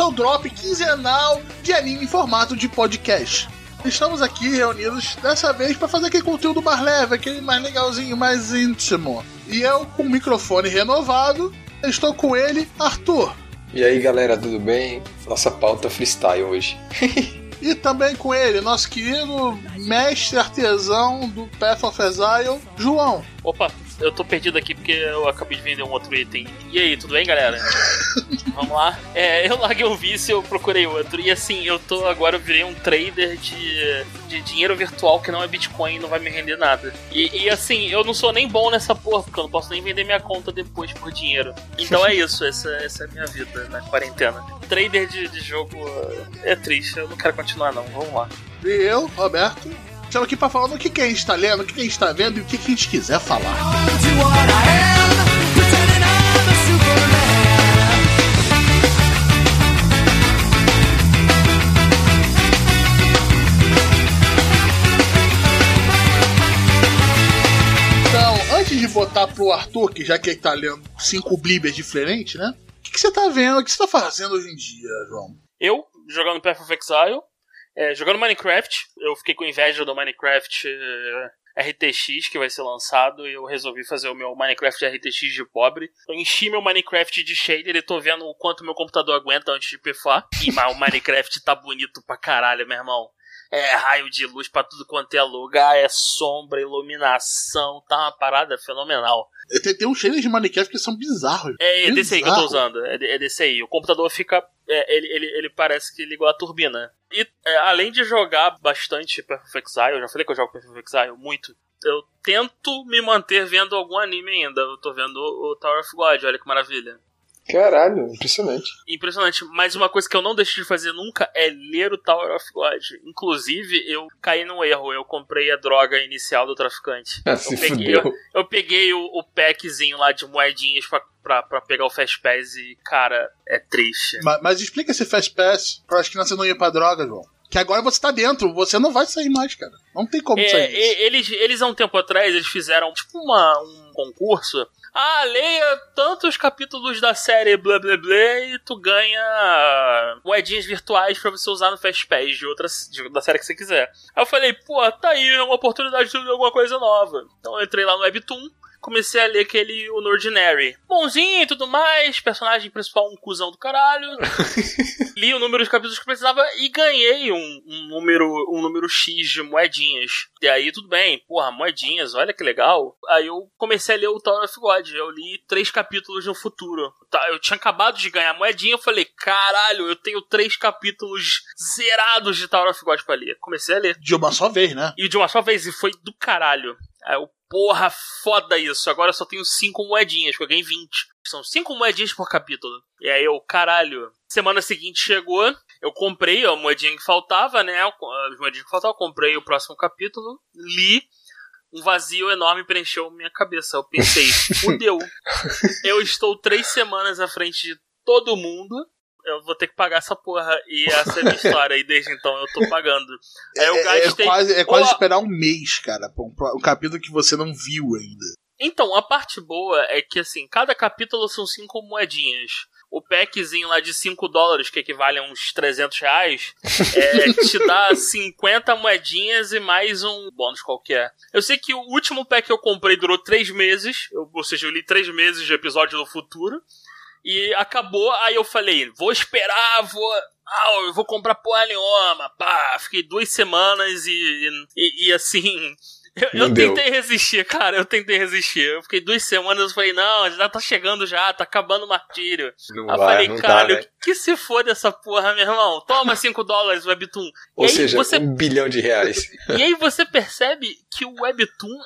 seu drop quinzenal de anime em formato de podcast. Estamos aqui reunidos dessa vez para fazer aquele conteúdo mais leve, aquele mais legalzinho, mais íntimo. E eu, com o microfone renovado, estou com ele, Arthur. E aí galera, tudo bem? Nossa pauta freestyle hoje. e também com ele, nosso querido mestre artesão do Path of Exile, João. Opa, eu tô perdido aqui porque eu acabei de vender um outro item. E aí, tudo bem, galera? Vamos lá. É, eu larguei o vício, eu procurei outro. E assim, eu tô agora, eu virei um trader de, de dinheiro virtual que não é Bitcoin não vai me render nada. E, e, assim, eu não sou nem bom nessa porra, porque eu não posso nem vender minha conta depois por dinheiro. Então é isso, essa, essa é a minha vida na quarentena. Trader de, de jogo é triste, eu não quero continuar não. Vamos lá. E eu, Roberto, Estamos aqui para falar do que, que a gente está lendo, o que, que a gente está vendo e o que, que a gente quiser falar. Então, antes de botar pro Arthur, que já que ele tá lendo cinco Bíblias diferentes, né? O que, que você tá vendo? O que você tá fazendo hoje em dia, João? Eu, jogando Path of Exile, é, jogando Minecraft, eu fiquei com inveja do Minecraft é, RTX que vai ser lançado e eu resolvi fazer o meu Minecraft RTX de pobre. Eu enchi meu Minecraft de shader e tô vendo o quanto meu computador aguenta antes de pifar. E mas o Minecraft tá bonito pra caralho, meu irmão. É raio de luz pra tudo quanto é lugar, é sombra, iluminação, tá uma parada fenomenal. Tem, tem uns shaders de Minecraft que são bizarros. É, é desse aí que eu tô usando, é, é desse aí. O computador fica. É, ele, ele, ele parece que ligou a turbina. E é, além de jogar bastante Perfect Exile, eu já falei que eu jogo Perfect Exile muito. Eu tento me manter vendo algum anime ainda. Eu tô vendo o Tower of God, olha que maravilha. Caralho, impressionante. Impressionante. Mas uma coisa que eu não deixo de fazer nunca é ler o Tower of God. Inclusive, eu caí num erro. Eu comprei a droga inicial do traficante. Ah, se eu, peguei, eu, eu, peguei o, o packzinho lá de moedinhas pra, pra, pra pegar o Fast Pass e, cara, é triste. Mas, mas explica esse Fast Pass pra acho que você não ia pra droga, João. Que agora você tá dentro, você não vai sair mais, cara. Não tem como é, sair. Eles, eles, há um tempo atrás, eles fizeram tipo uma, um concurso ah, leia tantos capítulos da série blá blá blá e tu ganha moedinhas virtuais para você usar no Fast Pass de outras de, da série que você quiser. Aí eu falei, pô, tá aí, é uma oportunidade de alguma coisa nova. Então eu entrei lá no Webtoon, comecei a ler aquele o Ordinary. Bonzinho e tudo mais, personagem principal um cuzão do caralho. Li o número de capítulos que precisava e ganhei um, um, número um número X de moedinhas. E aí tudo bem, porra, moedinhas, olha que legal. Aí eu comecei a ler o Tower of God. Eu li três capítulos no futuro. Tá, eu tinha acabado de ganhar moedinha, eu falei, caralho, eu tenho três capítulos zerados de Tower of God pra ler. Comecei a ler. De uma só vez, né? E de uma só vez, e foi do caralho. Aí eu, porra, foda isso. Agora eu só tenho cinco moedinhas, porque eu ganhei 20. São cinco moedinhas por capítulo. E aí eu, caralho. Semana seguinte chegou, eu comprei a moedinha que faltava, né? As moedinhas que faltavam, eu comprei o próximo capítulo, li. Um vazio enorme preencheu minha cabeça. Eu pensei, fudeu. Eu estou três semanas à frente de todo mundo eu vou ter que pagar essa porra. E essa é a minha história. E desde então eu tô pagando. Aí eu é, gastei. É quase, é quase esperar um mês, cara. Um, um capítulo que você não viu ainda. Então, a parte boa é que, assim, cada capítulo são cinco moedinhas. O packzinho lá de 5 dólares, que equivale a uns 300 reais, é, te dá 50 moedinhas e mais um bônus qualquer. Eu sei que o último pack que eu comprei durou 3 meses, eu, ou seja, eu li 3 meses de episódio do futuro. E acabou, aí eu falei, vou esperar, vou. Ah, eu vou comprar porra nenhuma. Pá, fiquei duas semanas e. E, e assim. Eu, eu tentei resistir, cara, eu tentei resistir. Eu fiquei duas semanas, eu falei, não, já tá chegando já, tá acabando o martírio. Não aí eu vai, falei, não cara, tá, né? que se for dessa porra, meu irmão? Toma 5 dólares, Webtoon. Ou seja, você... um bilhão de reais. E aí você percebe que o Webtoon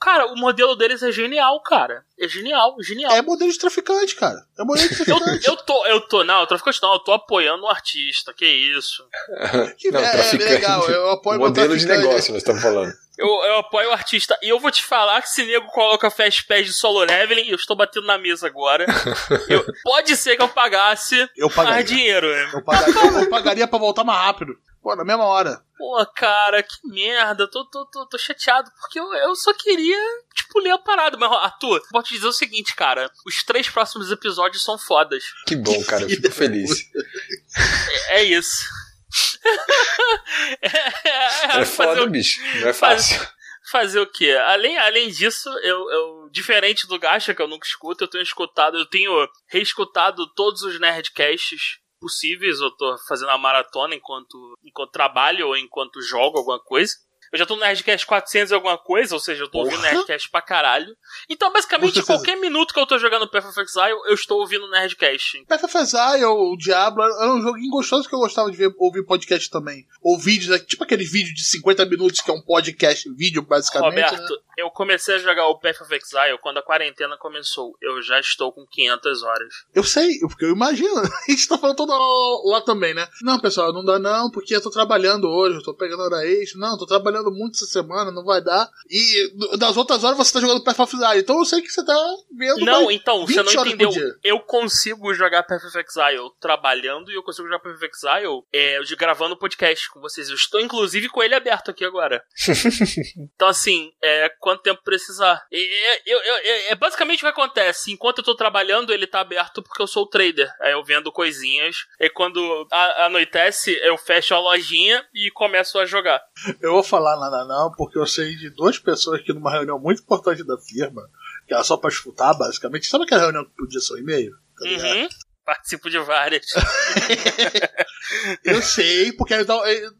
Cara, o modelo deles é genial, cara. É genial, genial. É modelo de traficante, cara. É modelo de traficante. eu, eu tô, eu tô, não, traficante não, eu tô apoiando o artista, que isso. Que não, é, é legal, eu apoio modelo de negócio, nós estamos falando. Eu, eu apoio o artista. E eu vou te falar que se nego coloca Fast Pass de solo leveling, eu estou batendo na mesa agora. Eu, pode ser que eu pagasse eu pagaria. mais dinheiro. Eu pagaria, eu pagaria pra voltar mais rápido. Pô, na mesma hora. Pô, cara, que merda. Tô, tô, tô, tô chateado, porque eu, eu só queria, tipo, pulei a parada. Mas, Arthur, vou te dizer o seguinte, cara. Os três próximos episódios são fodas. Que bom, cara. Eu fico feliz. É, é isso. é, é, foda, o... bicho. Não é fácil. Faz... Fazer o quê? Além, além disso, eu, eu, diferente do Gacha, que eu nunca escuto, eu tenho escutado, eu tenho reescutado todos os Nerdcasts possíveis, eu tô fazendo a maratona enquanto, enquanto trabalho ou enquanto jogo alguma coisa. Eu já tô no Nerdcast 400 e alguma coisa, ou seja, eu tô ouvindo Nerdcast pra caralho. Então, basicamente, qualquer minuto que eu tô jogando Path of Exile, eu estou ouvindo Nerdcast. Path of Exile, o Diablo, era um joguinho gostoso que eu gostava de ver, ouvir podcast também. Ou vídeos, né, tipo aqueles vídeos de 50 minutos que é um podcast, vídeo, basicamente. Roberto, né? eu comecei a jogar o Path of Exile quando a quarentena começou. Eu já estou com 500 horas. Eu sei, porque eu imagino. A gente tá falando toda hora lá também, né? Não, pessoal, não dá não, porque eu tô trabalhando hoje, eu tô pegando hora extra. Não, tô trabalhando trabalhando muito essa semana, não vai dar. E das outras horas você tá jogando of Exile. Então eu sei que você tá vendo. Não, então, você não entendeu. Eu consigo jogar of Exile trabalhando e eu consigo jogar of Exile é, gravando podcast com vocês. Eu estou, inclusive, com ele aberto aqui agora. então, assim, é, quanto tempo precisar. É, eu, é, basicamente o que acontece. Enquanto eu tô trabalhando, ele tá aberto porque eu sou o trader. Aí eu vendo coisinhas. E quando anoitece, eu fecho a lojinha e começo a jogar. Eu vou falar nada não, porque eu sei de duas pessoas que numa reunião muito importante da firma, que era só pra escutar, basicamente. Sabe aquela reunião que podia ser um e-mail? Tá uhum. Participo de várias. eu sei, porque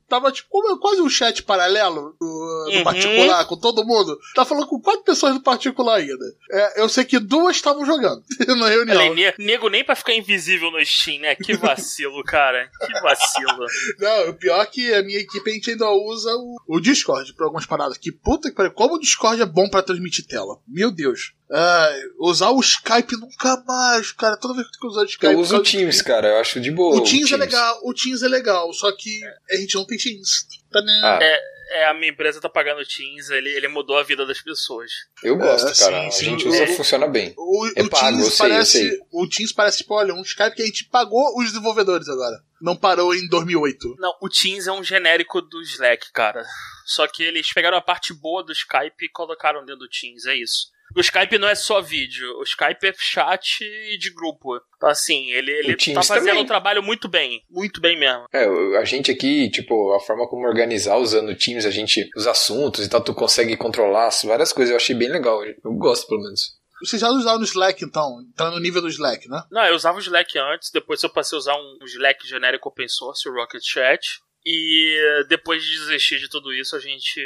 tava tipo quase um chat paralelo do, do uhum. particular com todo mundo. Tá falando com quatro pessoas do particular ainda. É, eu sei que duas estavam jogando na reunião. Além, nego nem pra ficar invisível no Steam, né? Que vacilo, cara. Que vacilo. Não, o pior é que a minha equipe a gente ainda usa o, o Discord pra algumas paradas. Que puta que pariu. Como o Discord é bom pra transmitir tela. Meu Deus. Uh, usar o Skype nunca mais, cara. Toda vez que eu usar o Skype. Eu uso o Teams, cara. Eu acho de boa. O Teams, o Teams, é legal, o Teams é legal, só que a gente não tem Teams. Tá, né? ah. é, é, a minha empresa tá pagando o Teams, ele, ele mudou a vida das pessoas. Eu gosto, é, cara. Sim, sim. A gente usa, o, funciona bem. O, é o pago, Teams eu sei, parece, eu sei. O Teams parece, tipo, olha, um Skype que a gente pagou os desenvolvedores agora. Não parou em 2008. Não, o Teams é um genérico do Slack, cara. Só que eles pegaram a parte boa do Skype e colocaram dentro do Teams, é isso. O Skype não é só vídeo, o Skype é chat de grupo. Então, assim, ele, ele tá fazendo também. um trabalho muito bem. Muito bem mesmo. É, a gente aqui, tipo, a forma como organizar usando o Teams, a gente, os assuntos e tal, tu consegue controlar várias coisas. Eu achei bem legal. Eu gosto, pelo menos. Você já usava no Slack, então? Tá no nível do Slack, né? Não, eu usava o Slack antes, depois eu passei a usar um Slack genérico open source, o Rocket Chat. E depois de desistir de tudo isso, a gente.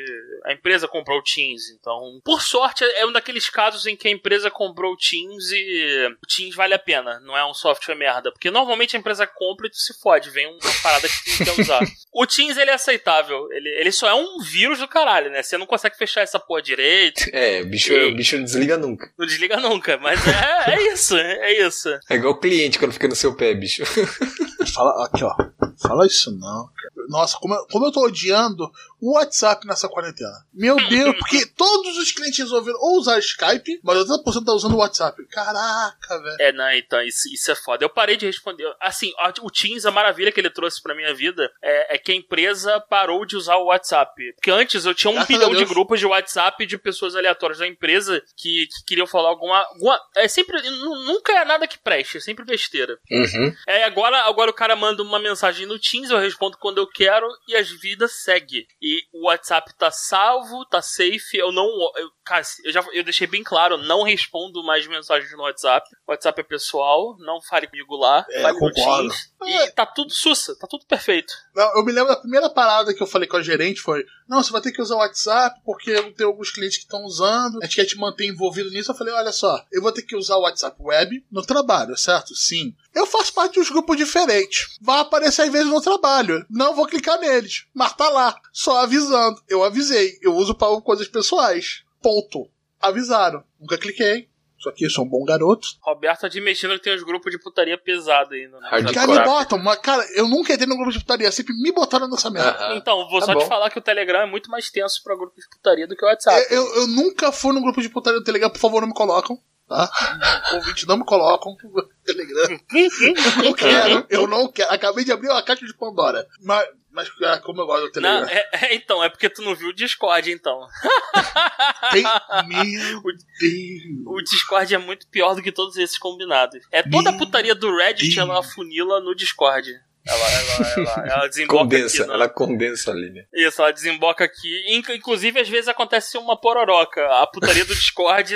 A empresa comprou o Teams. Então, por sorte, é um daqueles casos em que a empresa comprou o Teams e o Teams vale a pena. Não é um software merda. Porque normalmente a empresa compra e tu se fode. Vem uma parada que tu quer usar. o Teams, ele é aceitável. Ele, ele só é um vírus do caralho, né? Você não consegue fechar essa porra direito. É, o bicho, e... o bicho não desliga nunca. Não desliga nunca. Mas é, é isso, é isso. É igual o cliente quando fica no seu pé, bicho. Fala, aqui, ó. Fala isso não, Nossa, como eu, como eu tô odiando o WhatsApp nessa quarentena. Meu Deus, porque todos os clientes resolveram ou usar Skype, mas 80% tá usando o WhatsApp. Caraca, velho. É, não, então, isso, isso é foda. Eu parei de responder. Assim, o Teams, a maravilha que ele trouxe pra minha vida é, é que a empresa parou de usar o WhatsApp. Porque antes eu tinha um Graças bilhão de grupos de WhatsApp de pessoas aleatórias da empresa que, que queriam falar alguma, alguma. É sempre. Nunca é nada que preste, é sempre besteira. Uhum. É, agora, agora o cara manda uma mensagem no Teams, eu respondo quando eu quero e as vidas seguem. E o WhatsApp tá salvo, tá safe. Eu não. Eu, cara, eu já eu deixei bem claro, não respondo mais mensagens no WhatsApp. O WhatsApp é pessoal, não fale comigo lá, é, fale concordo. no Teams. E tá tudo sussa, tá tudo perfeito. Não, eu me lembro da primeira parada que eu falei com a gerente foi: Não, você vai ter que usar o WhatsApp porque tem alguns clientes que estão usando, a gente quer te manter envolvido nisso. Eu falei: Olha só, eu vou ter que usar o WhatsApp web no trabalho, certo? Sim. Eu faço parte de uns grupos diferentes. Vai aparecer às vezes no trabalho. Não vou clicar neles. Mas tá lá. Só avisando. Eu avisei. Eu uso para coisas pessoais. Ponto. Avisaram. Nunca cliquei. Só que eu sou um bom garoto. Roberto admitindo que tem uns grupos de putaria pesado ainda. Né? Cara, me botam, mas, cara, eu nunca entrei num grupo de putaria, sempre me botaram nessa merda. Então, vou tá só bom. te falar que o Telegram é muito mais tenso pra grupo de putaria do que o WhatsApp. Eu, eu, eu nunca fui num grupo de putaria do Telegram, por favor, não me colocam tá? Convite não me colocam. Telegram. não quero, eu não quero. Acabei de abrir uma caixa de Pandora. Mas, mas ah, como eu gosto do Telegram. Não, é, é, então, é porque tu não viu o Discord, então. Tem... Meu Deus. O Discord é muito pior do que todos esses combinados. É toda a putaria do Reddit, ela funila no Discord. Ela, ela, ela, ela desemboca Condensa, aqui, né? ela condensa ali, né? Isso, ela desemboca aqui. Inc- Inclusive, às vezes acontece uma pororoca. A putaria do Discord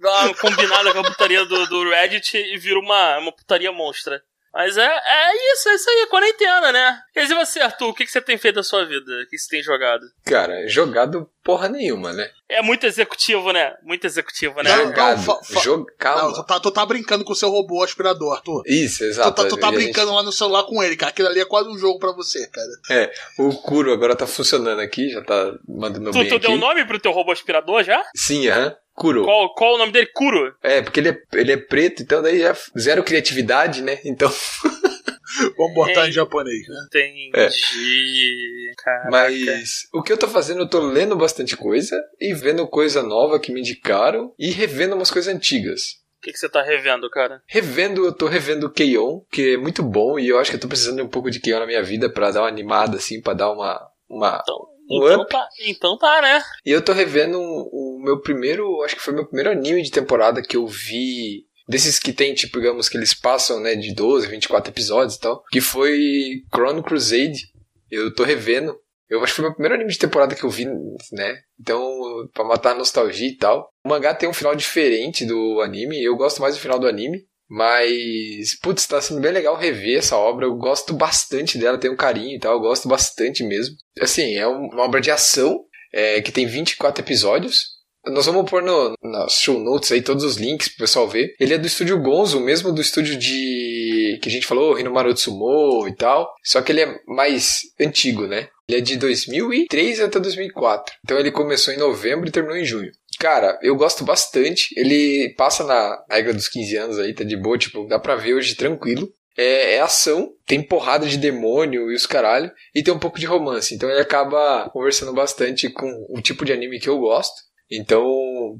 uma combinada com a putaria do, do Reddit e vira uma, uma putaria monstra. Mas é, é isso, é isso aí, quarentena, né? Quer dizer, você, Arthur, o que, que você tem feito da sua vida? O que você tem jogado? Cara, jogado porra nenhuma, né? É muito executivo, né? Muito executivo, né? Não, Jogado. fa- fa- Jog... Não, Calma. tu tá, tu tá brincando com o seu robô aspirador, Arthur. Isso, Tu exato. tá, tu tá a gente- brincando lá no celular com ele, cara. Aquilo ali é quase um jogo pra você, cara. O Kuro agora tá funcionando aqui, já tá mandando Tu, bem tu aqui. deu um nome pro teu robô aspirador já? Sim, aham. Kuro. Qual, qual o nome dele? Kuro? É, porque ele é, ele é preto, então daí é zero criatividade, né? Então, Vamos botar Ei. em japonês, né? Entendi. Caraca. mas o que eu tô fazendo, eu tô lendo bastante coisa e vendo coisa nova que me indicaram e revendo umas coisas antigas. O que, que você tá revendo, cara? Revendo, eu tô revendo Keion, que é muito bom e eu acho que eu tô precisando de um pouco de Keion na minha vida pra dar uma animada, assim, pra dar uma. uma... Um Então up. tá, então tá, né? E eu tô revendo o meu primeiro, acho que foi meu primeiro anime de temporada que eu vi. Desses que tem, tipo, digamos, que eles passam, né, de 12, 24 episódios e tal. Que foi Chrono Crusade. Eu tô revendo. Eu acho que foi meu primeiro anime de temporada que eu vi, né? Então, pra matar a nostalgia e tal. O mangá tem um final diferente do anime. Eu gosto mais do final do anime. Mas, putz, tá sendo bem legal rever essa obra. Eu gosto bastante dela, tenho um carinho e tal. Eu gosto bastante mesmo. Assim, é um- uma obra de ação é, que tem 24 episódios. Nós vamos pôr no, nas show notes aí todos os links pro pessoal ver. Ele é do estúdio Gonzo, mesmo do estúdio de. que a gente falou, Hinomaru Tsumo e tal. Só que ele é mais antigo, né? Ele é de 2003 até 2004. Então ele começou em novembro e terminou em junho. Cara, eu gosto bastante. Ele passa na regra dos 15 anos aí, tá de boa, tipo, dá pra ver hoje tranquilo. É, é ação, tem porrada de demônio e os caralho, e tem um pouco de romance. Então ele acaba conversando bastante com o tipo de anime que eu gosto. Então,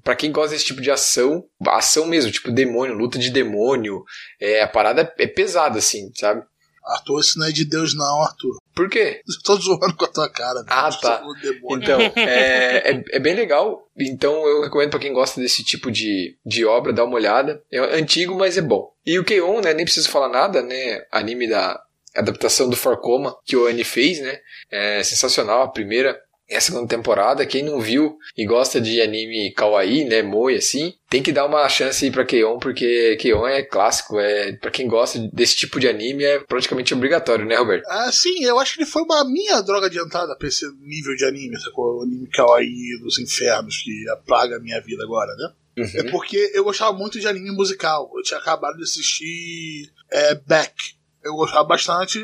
pra quem gosta desse tipo de ação, ação mesmo, tipo demônio, luta de demônio, é, a parada é pesada, assim, sabe? Arthur, isso não é de Deus, não, Arthur. Por quê? Eu tô zoando com a tua cara. velho. Ah, tá. Então, é, é, é bem legal. Então eu recomendo pra quem gosta desse tipo de, de obra, dar uma olhada. É antigo, mas é bom. E o Keion, né, nem preciso falar nada, né? Anime da adaptação do Forcoma que o Annie fez, né? É sensacional a primeira e a segunda temporada. Quem não viu e gosta de anime kawaii, né, moi assim, tem que dar uma chance aí pra Keion, porque Keion é clássico, é para quem gosta desse tipo de anime é praticamente obrigatório, né, Roberto? Ah, sim, eu acho que ele foi uma minha droga de entrada pra esse nível de anime, sacou? O anime kawaii dos infernos que apaga a minha vida agora, né? É Uhum. porque eu gostava muito de anime musical. Eu tinha acabado de assistir é, Beck. Eu gostava bastante.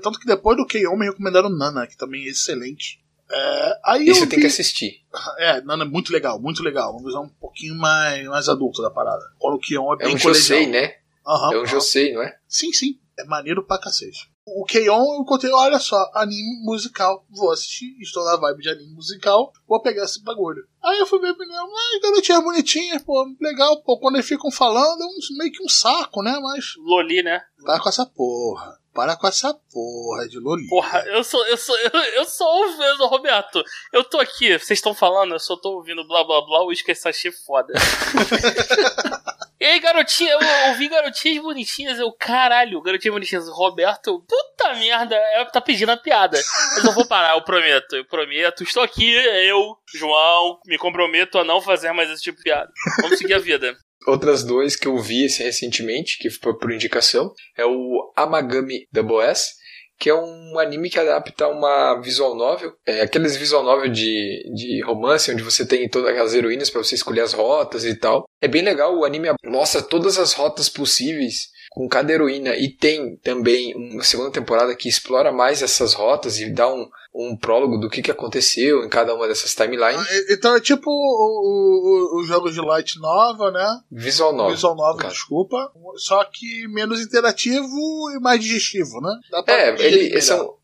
Tanto que depois do K.O. me recomendaram Nana, que também é excelente. É, aí eu Isso tem vi- que assistir. É, Nana é muito legal, muito legal. Uma visão um pouquinho mais, mais adulta da parada. Quando o K.O. é É bem um colegial. josei, né? Aham, É um aham. josei, não é? Sim, sim. É maneiro pra cacete. O Keion, eu contei, olha só, anime musical. Vou assistir, estou na vibe de anime musical, vou pegar esse bagulho. Aí eu fui ver, menino, ai, garotinha bonitinha, pô, legal, pô, quando eles ficam falando, é um, meio que um saco, né? Mas Loli, né? para com essa porra. Para com essa porra de Loli. Porra, eu sou, eu sou, eu, eu sou ouvindo, Roberto. Eu tô aqui, vocês estão falando, eu só tô ouvindo blá blá blá, o esqueci achei foda. e aí, garotinha, eu ouvi garotinhas bonitinhas, eu, caralho, garotinhas bonitinhas, Roberto, puta merda, é, tá pedindo a piada. Mas eu vou parar, eu prometo, eu prometo. Estou aqui, eu, João, me comprometo a não fazer mais esse tipo de piada. Vamos seguir a vida. Outras dois que eu vi assim, recentemente, que foi por indicação, é o Amagami Double S, que é um anime que adapta uma visual novel. É aqueles visual novel de, de romance, onde você tem todas aquelas heroínas para você escolher as rotas e tal. É bem legal, o anime mostra todas as rotas possíveis com cada heroína e tem também uma segunda temporada que explora mais essas rotas e dá um, um prólogo do que, que aconteceu em cada uma dessas timelines. Ah, Então é tipo o, jogo de Light Nova, né? Visual novel. Visual Nova, desculpa. Só que menos interativo e mais digestivo, né? Dá pra É, ele,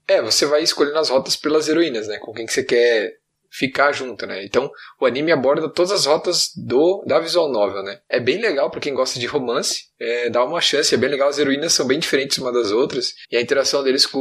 é, você vai escolhendo as rotas pelas heroínas, né? Com quem que você quer ficar junto, né? Então, o anime aborda todas as rotas do da visual novel, né? É bem legal para quem gosta de romance, é, dá uma chance, é bem legal. As heroínas são bem diferentes uma das outras e a interação deles com,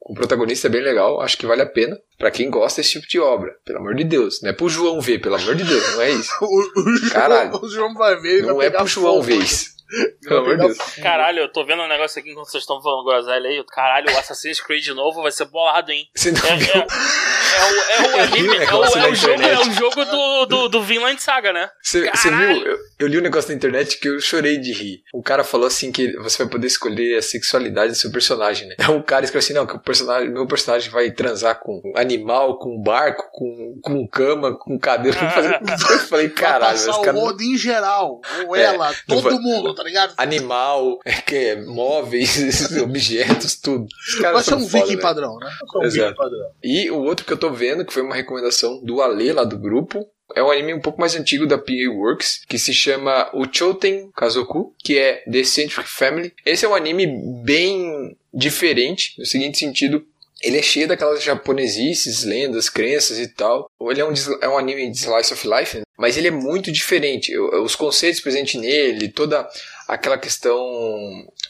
com o protagonista é bem legal. Acho que vale a pena para quem gosta desse tipo de obra. Pelo amor de Deus, não é pro João ver, pelo amor de Deus, não é isso. Caralho. O João vai ver. Não vai é pro João ver isso. Pelo amor de Deus. Caralho, eu tô vendo um negócio aqui enquanto vocês estão falando groselha aí. Caralho, o Assassin's Creed de novo vai ser bolado, hein? Você não É, viu? é, é o, é o vi anime, o é o, é o jogo, é o jogo do, do, do Vinland Saga, né? Você você Caralho. viu? Eu, eu li um negócio na internet que eu chorei de rir. O cara falou assim que você vai poder escolher a sexualidade do seu personagem, né? Então o cara escreveu assim, não, que o personagem, meu personagem vai transar com animal, com barco, com, com cama, com cadeira. Eu falei, falei, Vai caralho, passar esse o cara... em geral. Ou É, ela, todo vai- mundo, tá ligado? Animal, é, que é, móveis, objetos, tudo. Os caras Vai ser são um foda, viking né? padrão, né? Um Exato. viking padrão. E o outro que eu tô vendo, que foi uma recomendação do Ale lá do grupo, é um anime um pouco mais antigo da PA Works, que se chama o Choten Kazoku, que é The Centric Family. Esse é um anime bem diferente, no seguinte sentido, ele é cheio daquelas japonesices, lendas, crenças e tal. Ele é um, é um anime de slice of life, né? mas ele é muito diferente. Os conceitos presentes nele, toda aquela questão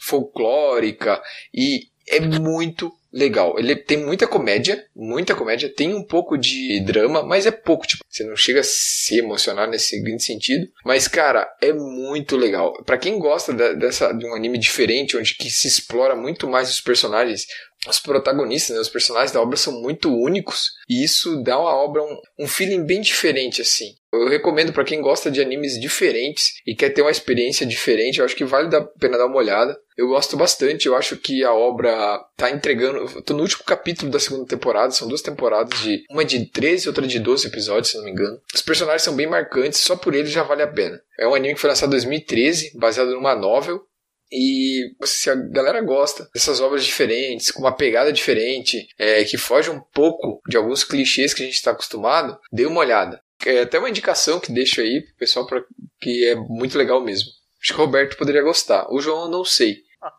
folclórica e é muito legal. Ele tem muita comédia, muita comédia, tem um pouco de drama, mas é pouco, tipo, você não chega a se emocionar nesse seguinte sentido, mas cara, é muito legal. Pra quem gosta da- dessa de um anime diferente, onde que se explora muito mais os personagens, os protagonistas, né, os personagens da obra são muito únicos e isso dá uma obra um, um feeling bem diferente assim. Eu recomendo pra quem gosta de animes diferentes e quer ter uma experiência diferente, eu acho que vale a pena dar uma olhada. Eu gosto bastante, eu acho que a obra tá entregando. Eu tô no último capítulo da segunda temporada, são duas temporadas de. Uma de 13 e outra de 12 episódios, se não me engano. Os personagens são bem marcantes, só por eles já vale a pena. É um anime que foi lançado em 2013, baseado numa novel. E se a galera gosta dessas obras diferentes, com uma pegada diferente, é, que foge um pouco de alguns clichês que a gente está acostumado, dê uma olhada. É até uma indicação que deixo aí pro pessoal pra, que é muito legal mesmo. Acho que o Roberto poderia gostar. O João eu não sei.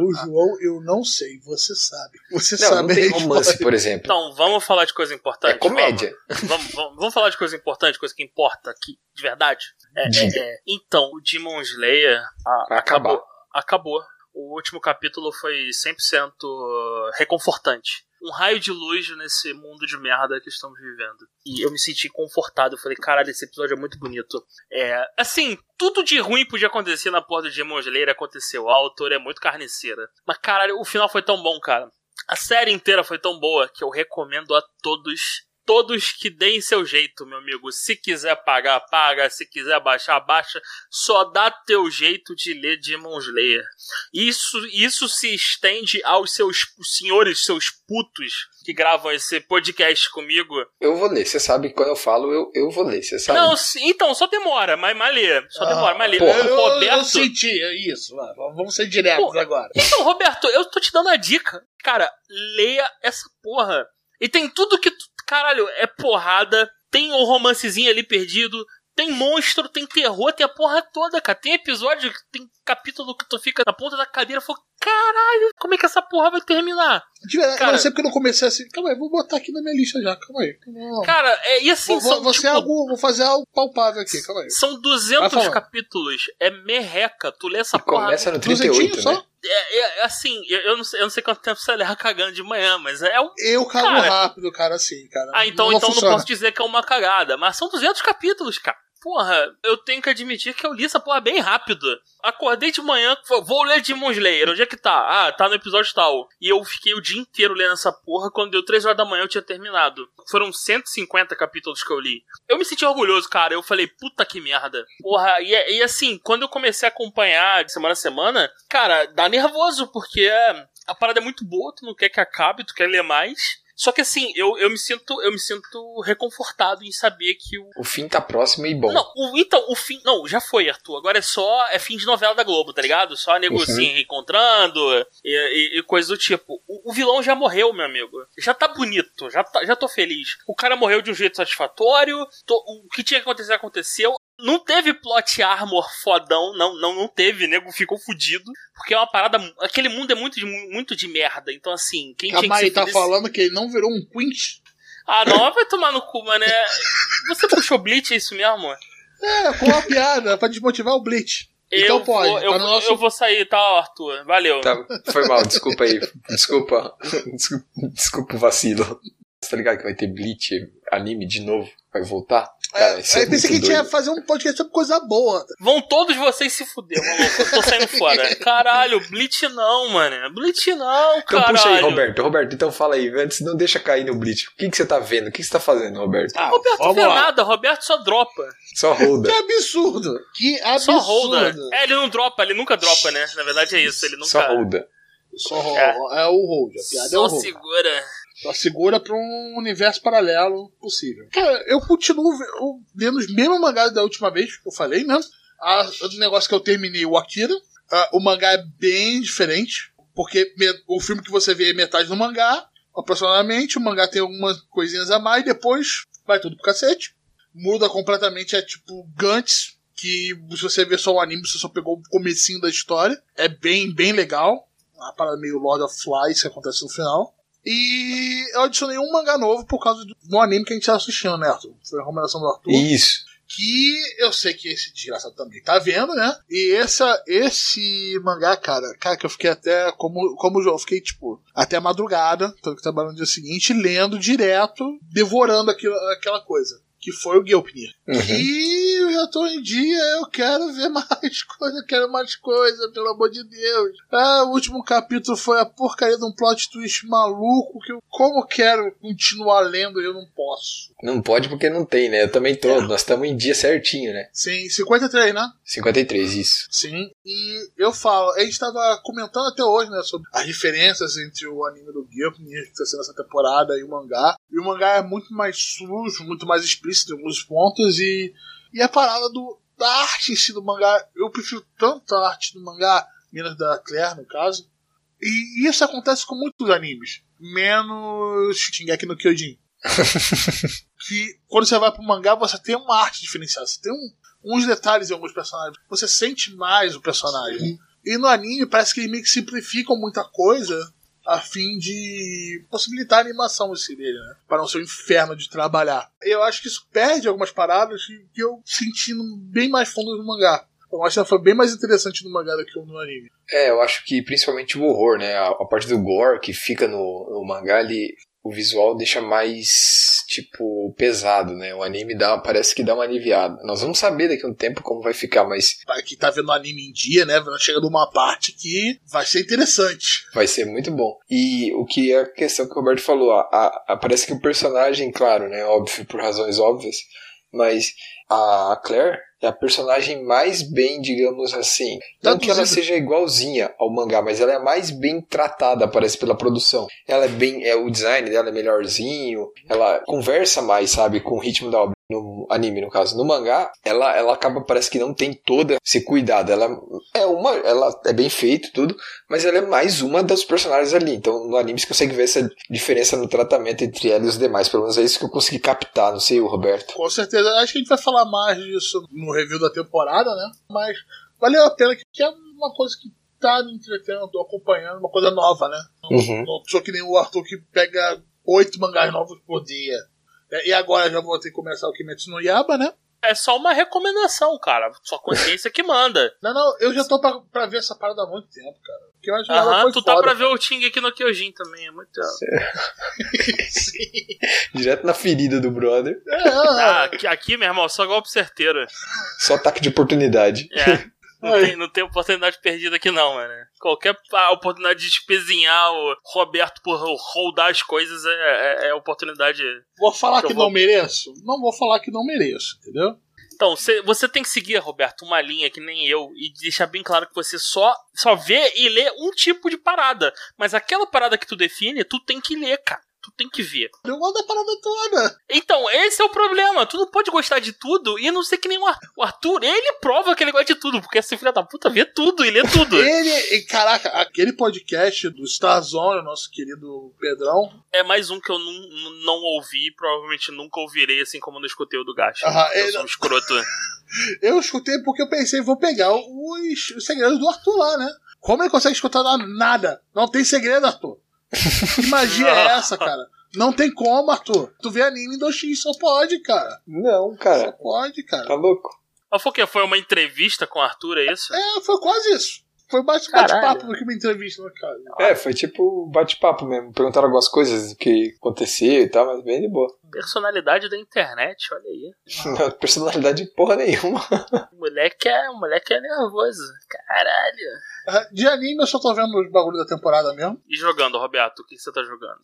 O João, eu não sei, você sabe. Você Não, sabe não tem romance, por exemplo. Então, vamos falar de coisa importante? É comédia. Vamos, vamos, vamos- vamos falar de coisa importante, coisa que importa aqui, de verdade? É, é, é. Então, o Demon Slayer a- Vai acabar. acabou. Acabou. O último capítulo foi 100% reconfortante. Um raio de luz nesse mundo de merda que estamos vivendo. E eu me senti confortado. Eu falei, caralho, esse episódio é muito bonito. É, assim, tudo de ruim podia acontecer na porta de Demon Slayer aconteceu. A autora é muito carniceira. Mas, caralho, o final foi tão bom, cara. A série inteira foi tão boa que eu recomendo a todos. Todos que deem seu jeito, meu amigo. Se quiser pagar, paga. Se quiser baixar, baixa. Só dá teu jeito de ler Demon Slayer. Isso, isso se estende aos seus senhores, seus putos que gravam esse podcast comigo. Eu vou ler. Você sabe que quando eu falo, eu, eu vou ler. Você sabe. Não, então, só demora, mas, mas lê. Só Ah, demora, mas lê. porra. Eu, Roberto. eu senti, isso. vai, Vamos ser diretos Pô, agora. Então, Roberto, eu tô te dando a dica. Cara, leia essa porra. E tem tudo que. tu- Caralho, é porrada. Tem um romancezinho ali perdido. Tem monstro, tem terror, tem a porra toda, cara. Tem episódio, tem capítulo que tu fica na ponta da cadeira e fala: Caralho, como é que essa porra vai terminar? De verdade, Cara- eu não sei porque eu não comecei assim. Calma aí, vou botar aqui na minha lista já. Calma aí. Não. Cara, é, e assim, Vou, vou, são, vou tipo, algo, vou fazer algo palpável aqui. Calma aí. são Vai 200 falando. capítulos. É merreca. Tu lê essa E porra. começa no Duzentinho 38, só? né? É, é, assim, eu, eu não sei, eu não sei quanto tempo você leva cagando de manhã, mas é um Eu cago Cara- rápido, cara, assim, cara. Ah, então, não então não posso dizer que é uma cagada. Mas são 200 capítulos, cara. Porra, eu tenho que admitir que eu li essa porra bem rápido. Acordei de manhã, vou ler Demon Slayer. Onde é que tá? Ah, tá no episódio tal. E eu fiquei o dia inteiro lendo essa porra. Quando deu 3 horas da manhã eu tinha terminado. Foram 150 capítulos que eu li. Eu me senti orgulhoso, cara. Eu falei, puta que merda. Porra, e, e assim, quando eu comecei a acompanhar de semana a semana, cara, dá nervoso, porque a parada é muito boa, tu não quer que acabe, tu quer ler mais. Só que assim, eu, eu me sinto eu me sinto reconfortado em saber que o O fim tá próximo e bom. não, o, então, o fim. Não, já foi, Arthur. Agora é só. É fim de novela da Globo, tá ligado? Só nego Uhum. se reencontrando e, e, e coisa do tipo. O, o vilão já morreu, meu amigo. Já tá bonito, já, tá, já tô feliz. O cara morreu de um jeito satisfatório. tô- o que tinha que acontecer aconteceu. Não teve plot armor fodão, não, não, não teve, nego ficou fudido. Porque é uma parada. Aquele mundo é muito de, muito de merda. Então, assim, quem tinha Calma que aí, ser tá feliz- falando que ele não virou um quinch? Ah, não, vai tomar no cu, mano. É... Você puxou Bleach, é isso mesmo? É, com uma piada, pra desmotivar o Bleach. Então eu pode. Vou, eu, tá vou, no nosso- eu vou sair, tá, Arthur? Valeu. Tá, foi mal, desculpa aí. Desculpa. Desculpa, desculpa o vacilo. Você tá ligado que vai ter Bleach anime de novo? Vai voltar? Cara, isso É, é aí pensei que a gente ia fazer um podcast sobre coisa boa. Vão todos vocês se fuder, maluco. Eu tô saindo fora. Caralho, Bleach não, mano. Bleach não, Então caralho. puxa aí, Roberto. Roberto, então fala aí. Antes, não deixa cair no Bleach. O que, que você tá vendo? O que, que você tá fazendo, Roberto? Ah, Roberto vamos vê lá. nada, Roberto só dropa. Só Que roda. absurdo! Que Só holda. absurdo! É, ele não dropa, ele nunca dropa, né? Na verdade é isso, ele nunca. Só roda. Só ro- É. é. o hold, a piada é o Só hold. segura. Só segura pra um universo paralelo possível. Cara, eu continuo ve- eu lendo os mesmos mangás da última vez que eu falei, né? A- O negócio que eu terminei, o Akira. Ah, o mangá é bem diferente, porque o filme que você vê é metade do mangá, aproximadamente. O mangá tem algumas coisinhas a mais, depois vai tudo pro cacete. Muda completamente, é tipo Gantz, que se você ver só o anime, você só pegou o comecinho da história. É bem, bem legal. Uma parada meio Lord of Flies que acontece no final. E eu adicionei um mangá novo por causa do, do anime que a gente tá assistindo, né, Arthur? Foi a recomendação do Arthur. Isso. Que eu sei que esse desgraçado também tá vendo, né? E essa, esse mangá, cara, cara, que eu fiquei até, como, como o João, eu fiquei, tipo, até a madrugada, que trabalhando no dia seguinte, lendo direto, devorando aquilo, aquela coisa. Que foi o Guilpnir. Uhum. E eu já tô em dia, eu quero ver mais coisa, eu quero mais coisa, pelo amor de Deus. Ah, o último capítulo foi a porcaria de um plot twist maluco que eu, como quero continuar lendo, eu não posso. Não pode porque não tem, né? Eu também tô. É. Nós estamos em dia certinho, né? Sim, 53, né? 53, isso. Sim, e eu falo, a gente tava comentando até hoje, né, sobre as diferenças entre o anime do Guilherme, que tá sendo essa temporada, e o mangá. E o mangá é muito mais sujo, muito mais explícito em alguns pontos, e, e a parada do, da arte em si do mangá, eu prefiro tanto a arte do mangá, menos da Claire, no caso. E isso acontece com muitos animes, menos Shingeki no Kyojin. que quando você vai pro mangá, você tem uma arte diferenciada, você tem um, uns detalhes em alguns personagens. Você sente mais o personagem. E no anime parece que eles meio que simplificam muita coisa a fim de possibilitar a animação desse dele, né? Para não ser um inferno de trabalhar. Eu acho que isso perde algumas paradas que eu senti bem mais fundo no mangá. Eu acho que foi bem mais interessante no mangá do que no anime. É, eu acho que principalmente o horror, né? A, a parte do gore que fica no, no mangá, ele, o visual deixa mais, tipo, pesado, né? O anime dá, parece que dá uma aliviada. Nós vamos saber daqui a um tempo como vai ficar, mas Para quem tá vendo o anime em dia, né? Chega numa parte que vai ser interessante. vai ser muito bom. E o que é a questão que o Roberto falou, a, a- a- parece que o personagem, claro, né? Óbvio, por razões óbvias, mas a Claire é a personagem mais bem, digamos assim. Não que ela seja igualzinha ao mangá, mas ela é a mais bem tratada, parece, pela produção. Ela é bem. É, o design dela é melhorzinho, ela conversa mais, sabe, com o ritmo da obra. No anime, no caso. No mangá, ela, ela acaba, parece que não tem todo esse cuidado. Ela é uma. Ela é bem feito, tudo, mas ela é mais uma dos personagens ali. Então, no anime você consegue ver essa diferença no tratamento entre ela e os demais. Pelo menos é isso que eu consegui captar, não sei o Roberto. Com certeza. Acho que a gente vai falar mais disso no review da temporada, né? Mas valeu a pena, que é uma coisa que tá me entretendo, tô acompanhando, uma coisa nova, né? Não, Uhum. não sou que nem o Arthur que pega oito mangás novos por dia. É, E agora já vou ter que começar o Kimetsu no Yaba, né? É só uma recomendação, cara. Sua consciência que manda. Não, não, eu já tô pra, pra ver essa parada há muito tempo, cara. Porque eu acho Aham, foi tu tá foda. pra ver o Ting aqui no Kyojin também. É muito. Sim. Direto na ferida do brother. É, Ah, é, aqui, aqui, meu irmão, só golpe certeiro. Só ataque de oportunidade. É. Não tem, não tem oportunidade perdida aqui, não, mano. Qualquer oportunidade de espezinhar o Roberto por rodar as coisas é, é, é oportunidade. Vou falar Eu que vou- não mereço? Não vou falar que não mereço, entendeu? Então, cê- você tem que seguir, Roberto, uma linha que nem eu e deixar bem claro que você só, só vê e lê um tipo de parada. Mas aquela parada que tu define, tu tem que ler, cara. Tu tem que ver. Eu gosto da parada toda. Então, esse é o problema. Tu não pode gostar de tudo e não ser que nem o Ar- o Arthur. Ele prova que ele gosta de tudo, porque esse filho da puta vê tudo e lê tudo. Ele, caraca, aquele podcast do Starzone, o nosso querido Pedrão, É mais um que eu não, não ouvi provavelmente nunca ouvirei, assim como eu não escutei o do Gacha. Aham, eu ele- sou um escroto. eu escutei porque eu pensei, vou pegar os, os segredos do Arthur lá, né? Como ele consegue escutar nada? Não tem segredo, Arthur. Que magia é essa, cara? Não tem como, Arthur. Tu vê anime em 2x, só pode, cara. Não, Só cara. pode, cara. Tá louco? Mas foi o quê? Foi uma entrevista com o Arthur, é isso? É, foi quase isso. Foi bate-papo do que uma entrevista, né, cara? É, foi tipo bate-papo mesmo. Perguntaram algumas coisas que acontecia e tal, mas bem de boa. Personalidade da internet, olha aí. Não, personalidade porra nenhuma. O moleque é, o moleque é nervoso. Caralho. Ah, De anime eu só tô vendo os bagulhos da temporada mesmo. E jogando, Roberto, o que você tá jogando?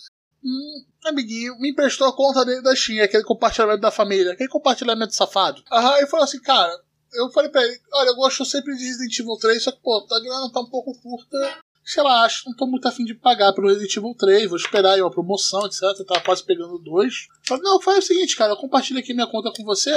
Hum, amiguinho, me emprestou a conta dele da Steam, aquele compartilhamento da família, aquele compartilhamento safado. Aham, ele falou assim, cara, eu falei pra ele, olha, eu gosto sempre de Resident Evil 3, só que, pô, a grana tá um pouco curta. Sei lá, acho não tô muito afim de pagar pelo Resident Evil 3, vou esperar aí uma promoção, etc. Eu tava quase pegando dois. Falei, não, faz o seguinte, cara, eu compartilho aqui minha conta com você.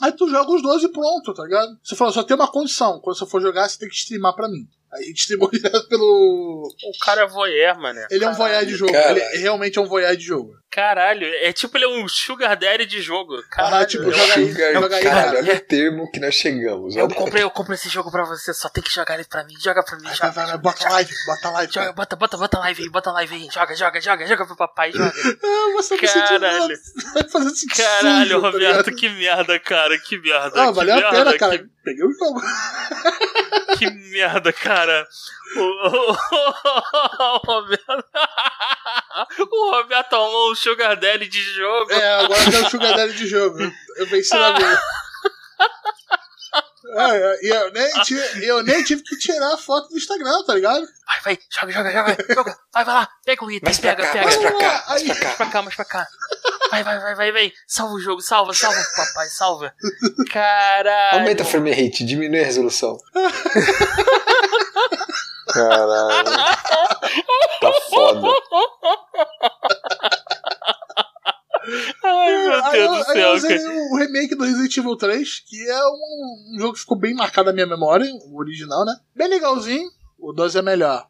Aí tu joga os dois e pronto, tá ligado? Você falou, só tem uma condição. Quando você for jogar, você tem que streamar pra mim. Streamou direto pelo. O cara é voyeur, mano. Ele é um voyeur de jogo. Caralho. Ele realmente é um voyeur de jogo. Caralho, é tipo ele é um sugar daddy de jogo. Caralho. Ah, tipo, joga aí, Sugar, joga aí, cara, cara. olha o termo que nós chegamos. eu comprei, eu comprei esse jogo pra você, só tem que jogar ele pra mim. Joga pra mim, Vai, joga. vai, vai, bota live, bota live. Joga, bota, bota, bota live aí, bota live aí. Joga, joga, joga, joga pro papai, joga. Ah, você Caralho. Vai fazer sentido. Caralho, sujo, tá Roberto, ligado? que merda, cara, que merda. Ah, que valeu a merda, pena, cara. Que, Peguei o jogo. que merda, cara. O, o- o Roberto. O Roberto arrumou um sugar daddy de jogo. É, agora eu quero Sugar Daddy de jogo. Eu venci na vida. É, e eu nem, tive, eu nem tive que tirar a foto do Instagram, tá ligado? Vai, vai, joga, joga, joga, joga. Vai, vai lá, pega o item, Mais pega, cá, pega. mais pra cá, mais pra Mais cá. pra cá, mais pra cá. Vai, vai, vai, vai, vai. Salva o jogo, salva, salva, papai, salva. Caralho. Aumenta a frame rate, diminui a resolução. Caralho. Tá foda. Ai, meu Deus eu, do aí eu céu, usei cara. o remake do Resident Evil 3, que é um, um jogo que ficou bem marcado na minha memória, o original, né? Bem legalzinho, o 2 é melhor?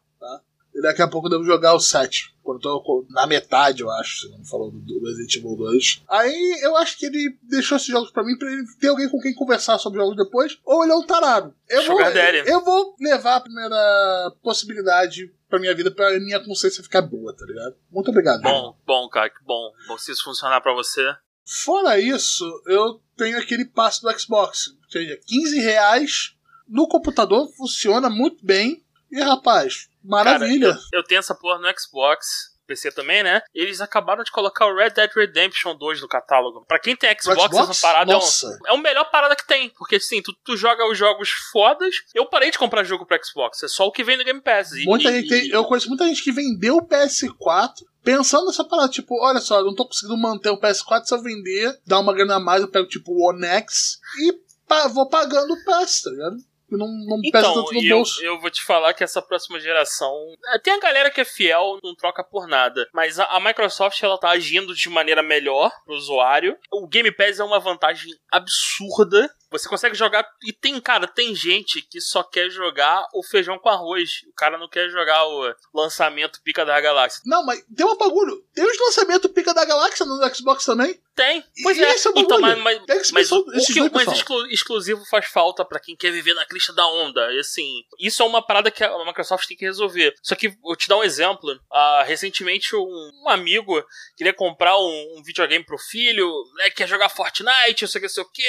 E daqui a pouco eu devo jogar o 7, quando eu tô na metade, eu acho, se não me falou do, Resident Evil 2. Aí eu acho que ele deixou esses jogos pra mim pra ele ter alguém com quem conversar sobre jogos depois, ou ele é um tarado. Eu vou, Daddy. eu vou levar a primeira possibilidade pra minha vida pra minha consciência ficar boa, tá ligado? Muito obrigado. Bom, bom, cara, que bom. Bom, se isso funcionar pra você. Fora isso, eu tenho aquele passe do Xbox. Ou seja, 15 reais no computador, funciona muito bem. E rapaz, maravilha. Cara, eu, eu tenho essa porra no Xbox. PC também, né? Eles acabaram de colocar o Red Dead Redemption 2 no catálogo. Pra quem tem Xbox, Xbox? essa parada é, um, Nossa. é a melhor parada que tem. Porque assim, tu, tu joga os jogos fodas. Eu parei de comprar jogo pra Xbox. É só o que vem no Game Pass. E, muita e- gente tem- eu conheço muita gente que vendeu o PS4 pensando nessa parada. Tipo, olha só, eu não tô conseguindo manter o PS4 se eu vender, dar uma grana a mais, eu pego tipo o One X e pa- vou pagando o PS, tá ligado? E não, não Então, tanto no e eu, bolso. eu vou te falar que essa próxima geração. é, Tem a galera que é fiel, não troca por nada. Mas a, a Microsoft ela tá agindo de maneira melhor pro usuário. O Game Pass é uma vantagem absurda. Você consegue jogar. E tem, cara, tem gente que só quer jogar o feijão com arroz. O cara não quer jogar o lançamento Pica da Galáxia. Não, mas tem um bagulho. Tem os lançamentos Pica da Galáxia no Xbox também. Tem, pois E é. esse é o então, mas, mas, mas o, o que, mas pessoal. exclu- exclusivo faz falta pra quem quer viver na crista da onda. E assim, isso é uma parada que a Microsoft tem que resolver. Só que vou te dar um exemplo. Ah, recentemente, um, um amigo queria comprar um, um videogame pro filho, né? Quer jogar Fortnite, eu sei que, sei o que,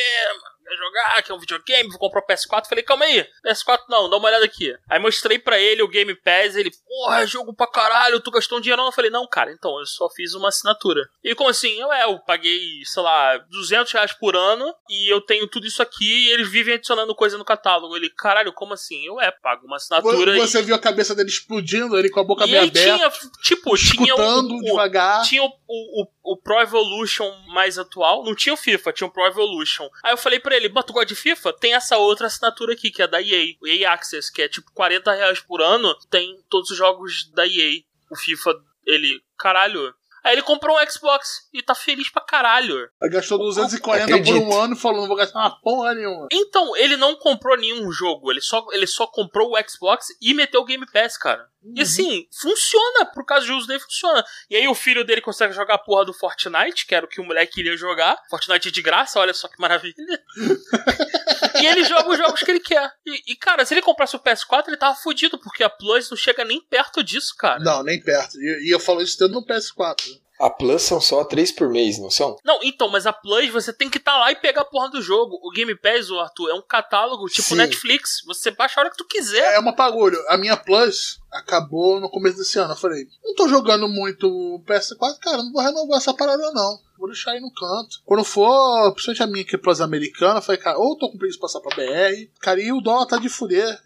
quer jogar, quer um videogame, vou comprar o PS4. Falei, calma aí, PS4 não, dá uma olhada aqui. Aí mostrei pra ele o Game Pass, ele, porra, é jogo pra caralho, tu gastou um dinheiro não? Eu falei, não, cara, então, eu só fiz uma assinatura. E como assim? Eu, é, eu paguei, sei lá, 200 reais por ano e eu tenho tudo isso aqui e eles vivem adicionando coisa no catálogo. Ele, caralho, como assim? Eu, é, pago uma assinatura e... Você viu a cabeça dele explodindo, ele com a boca E meio aberta, tinha, tipo, tinha o, o, devagar. tinha o, o, o, o Pro Evolution mais atual, não tinha o FIFA, tinha o Pro Evolution. Aí eu falei pra ele, mas tu gosta de FIFA? Tem essa outra assinatura aqui, que é da EA, o EA Access, que é tipo 40 reais por ano, tem todos os jogos da EA. O FIFA, ele, caralho. Aí ele comprou um Xbox e tá feliz pra caralho. Ele gastou 240 por Acredito. um ano e falou: não vou gastar uma porra nenhuma. Então, ele não comprou nenhum jogo, ele só, ele só comprou o Xbox e meteu o Game Pass, cara. E assim, funciona, por causa de uso dele funciona. E aí o filho dele consegue jogar a porra do Fortnite, que era o que o moleque queria jogar. Fortnite de graça, olha só que maravilha. e ele joga os jogos que ele quer. E, e, cara, se ele comprasse o PS4, ele tava fudido, porque a Plus não chega nem perto disso, cara. Não, nem perto. E, e eu falo isso tendo no PS4. A Plus são só três por mês, não são? Não, então, mas a Plus você tem que estar tá lá e pegar a porra do jogo. O Game Pass, o Arthur, é um catálogo tipo Sim. Netflix. Você baixa a hora que tu quiser. É uma pagulho. A minha Plus acabou no começo desse ano. Eu falei, não tô jogando muito PS4, cara, não vou renovar essa parada não. Vou deixar aí no canto. Quando for, principalmente a minha que é Plus americana, eu falei, cara, ou tô com preguiça de passar pra BR. Cara, e o dólar tá de fuder.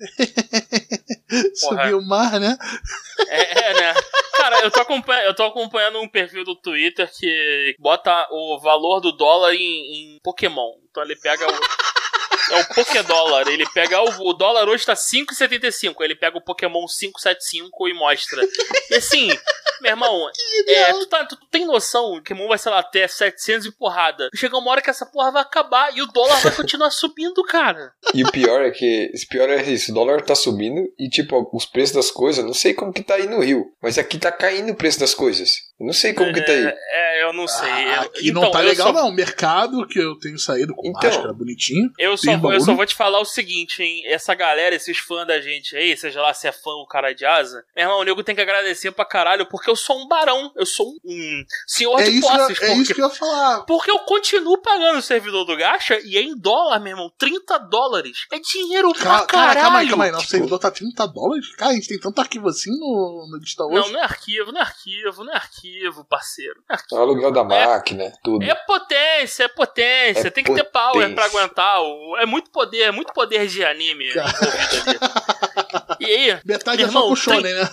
Subiu o mar, né? É, é, né? Cara, eu tô, acompanhando, eu tô acompanhando um perfil do Twitter que bota o valor do dólar em, em Pokémon. Então ele pega o. É o Pokédólar. Ele pega o, o dólar hoje tá 5,75. Ele pega o Pokémon 575 e mostra. E assim, meu irmão, é, tu, tá, tu tem noção que o Pokémon vai, sei lá, até 700 e porrada. Chega uma hora que essa porra vai acabar e o dólar vai continuar subindo, cara. E o pior é que. O pior é isso, o dólar tá subindo e, tipo, os preços das coisas, não sei como que tá aí no Rio, mas aqui tá caindo o preço das coisas. Eu não sei como que tá aí. É, eu não sei. Ah, Eu- aqui então, não tá legal, só- não. O mercado que eu tenho saído com Então. máscara bonitinho. Eu só, vou- eu só vou te falar o seguinte, hein? Essa galera, esses fãs da gente aí, seja lá se é fã ou cara de asa, meu irmão, o nego tem que agradecer pra caralho, porque eu sou um barão, eu sou um senhor É de isso, posses. que- é porque, isso que eu ia falar. porque eu continuo pagando o servidor do Gacha e é em dólar, meu irmão. 30 dólares. É dinheiro pra Ca- Cara, caralho. calma aí, calma aí. Nosso Tipo- servidor tá 30 dólares? Cara, a gente tem tanto arquivo assim no, no Digital Não, hoje. não é arquivo, não é arquivo, não é arquivo, parceiro. Não é É arquivo. O aluguel da máquina, tudo. É potência, é potência. É Tem que ter power potência. pra aguentar. É muito poder, é muito poder de anime. E aí, Metade é só pro Shonen, né?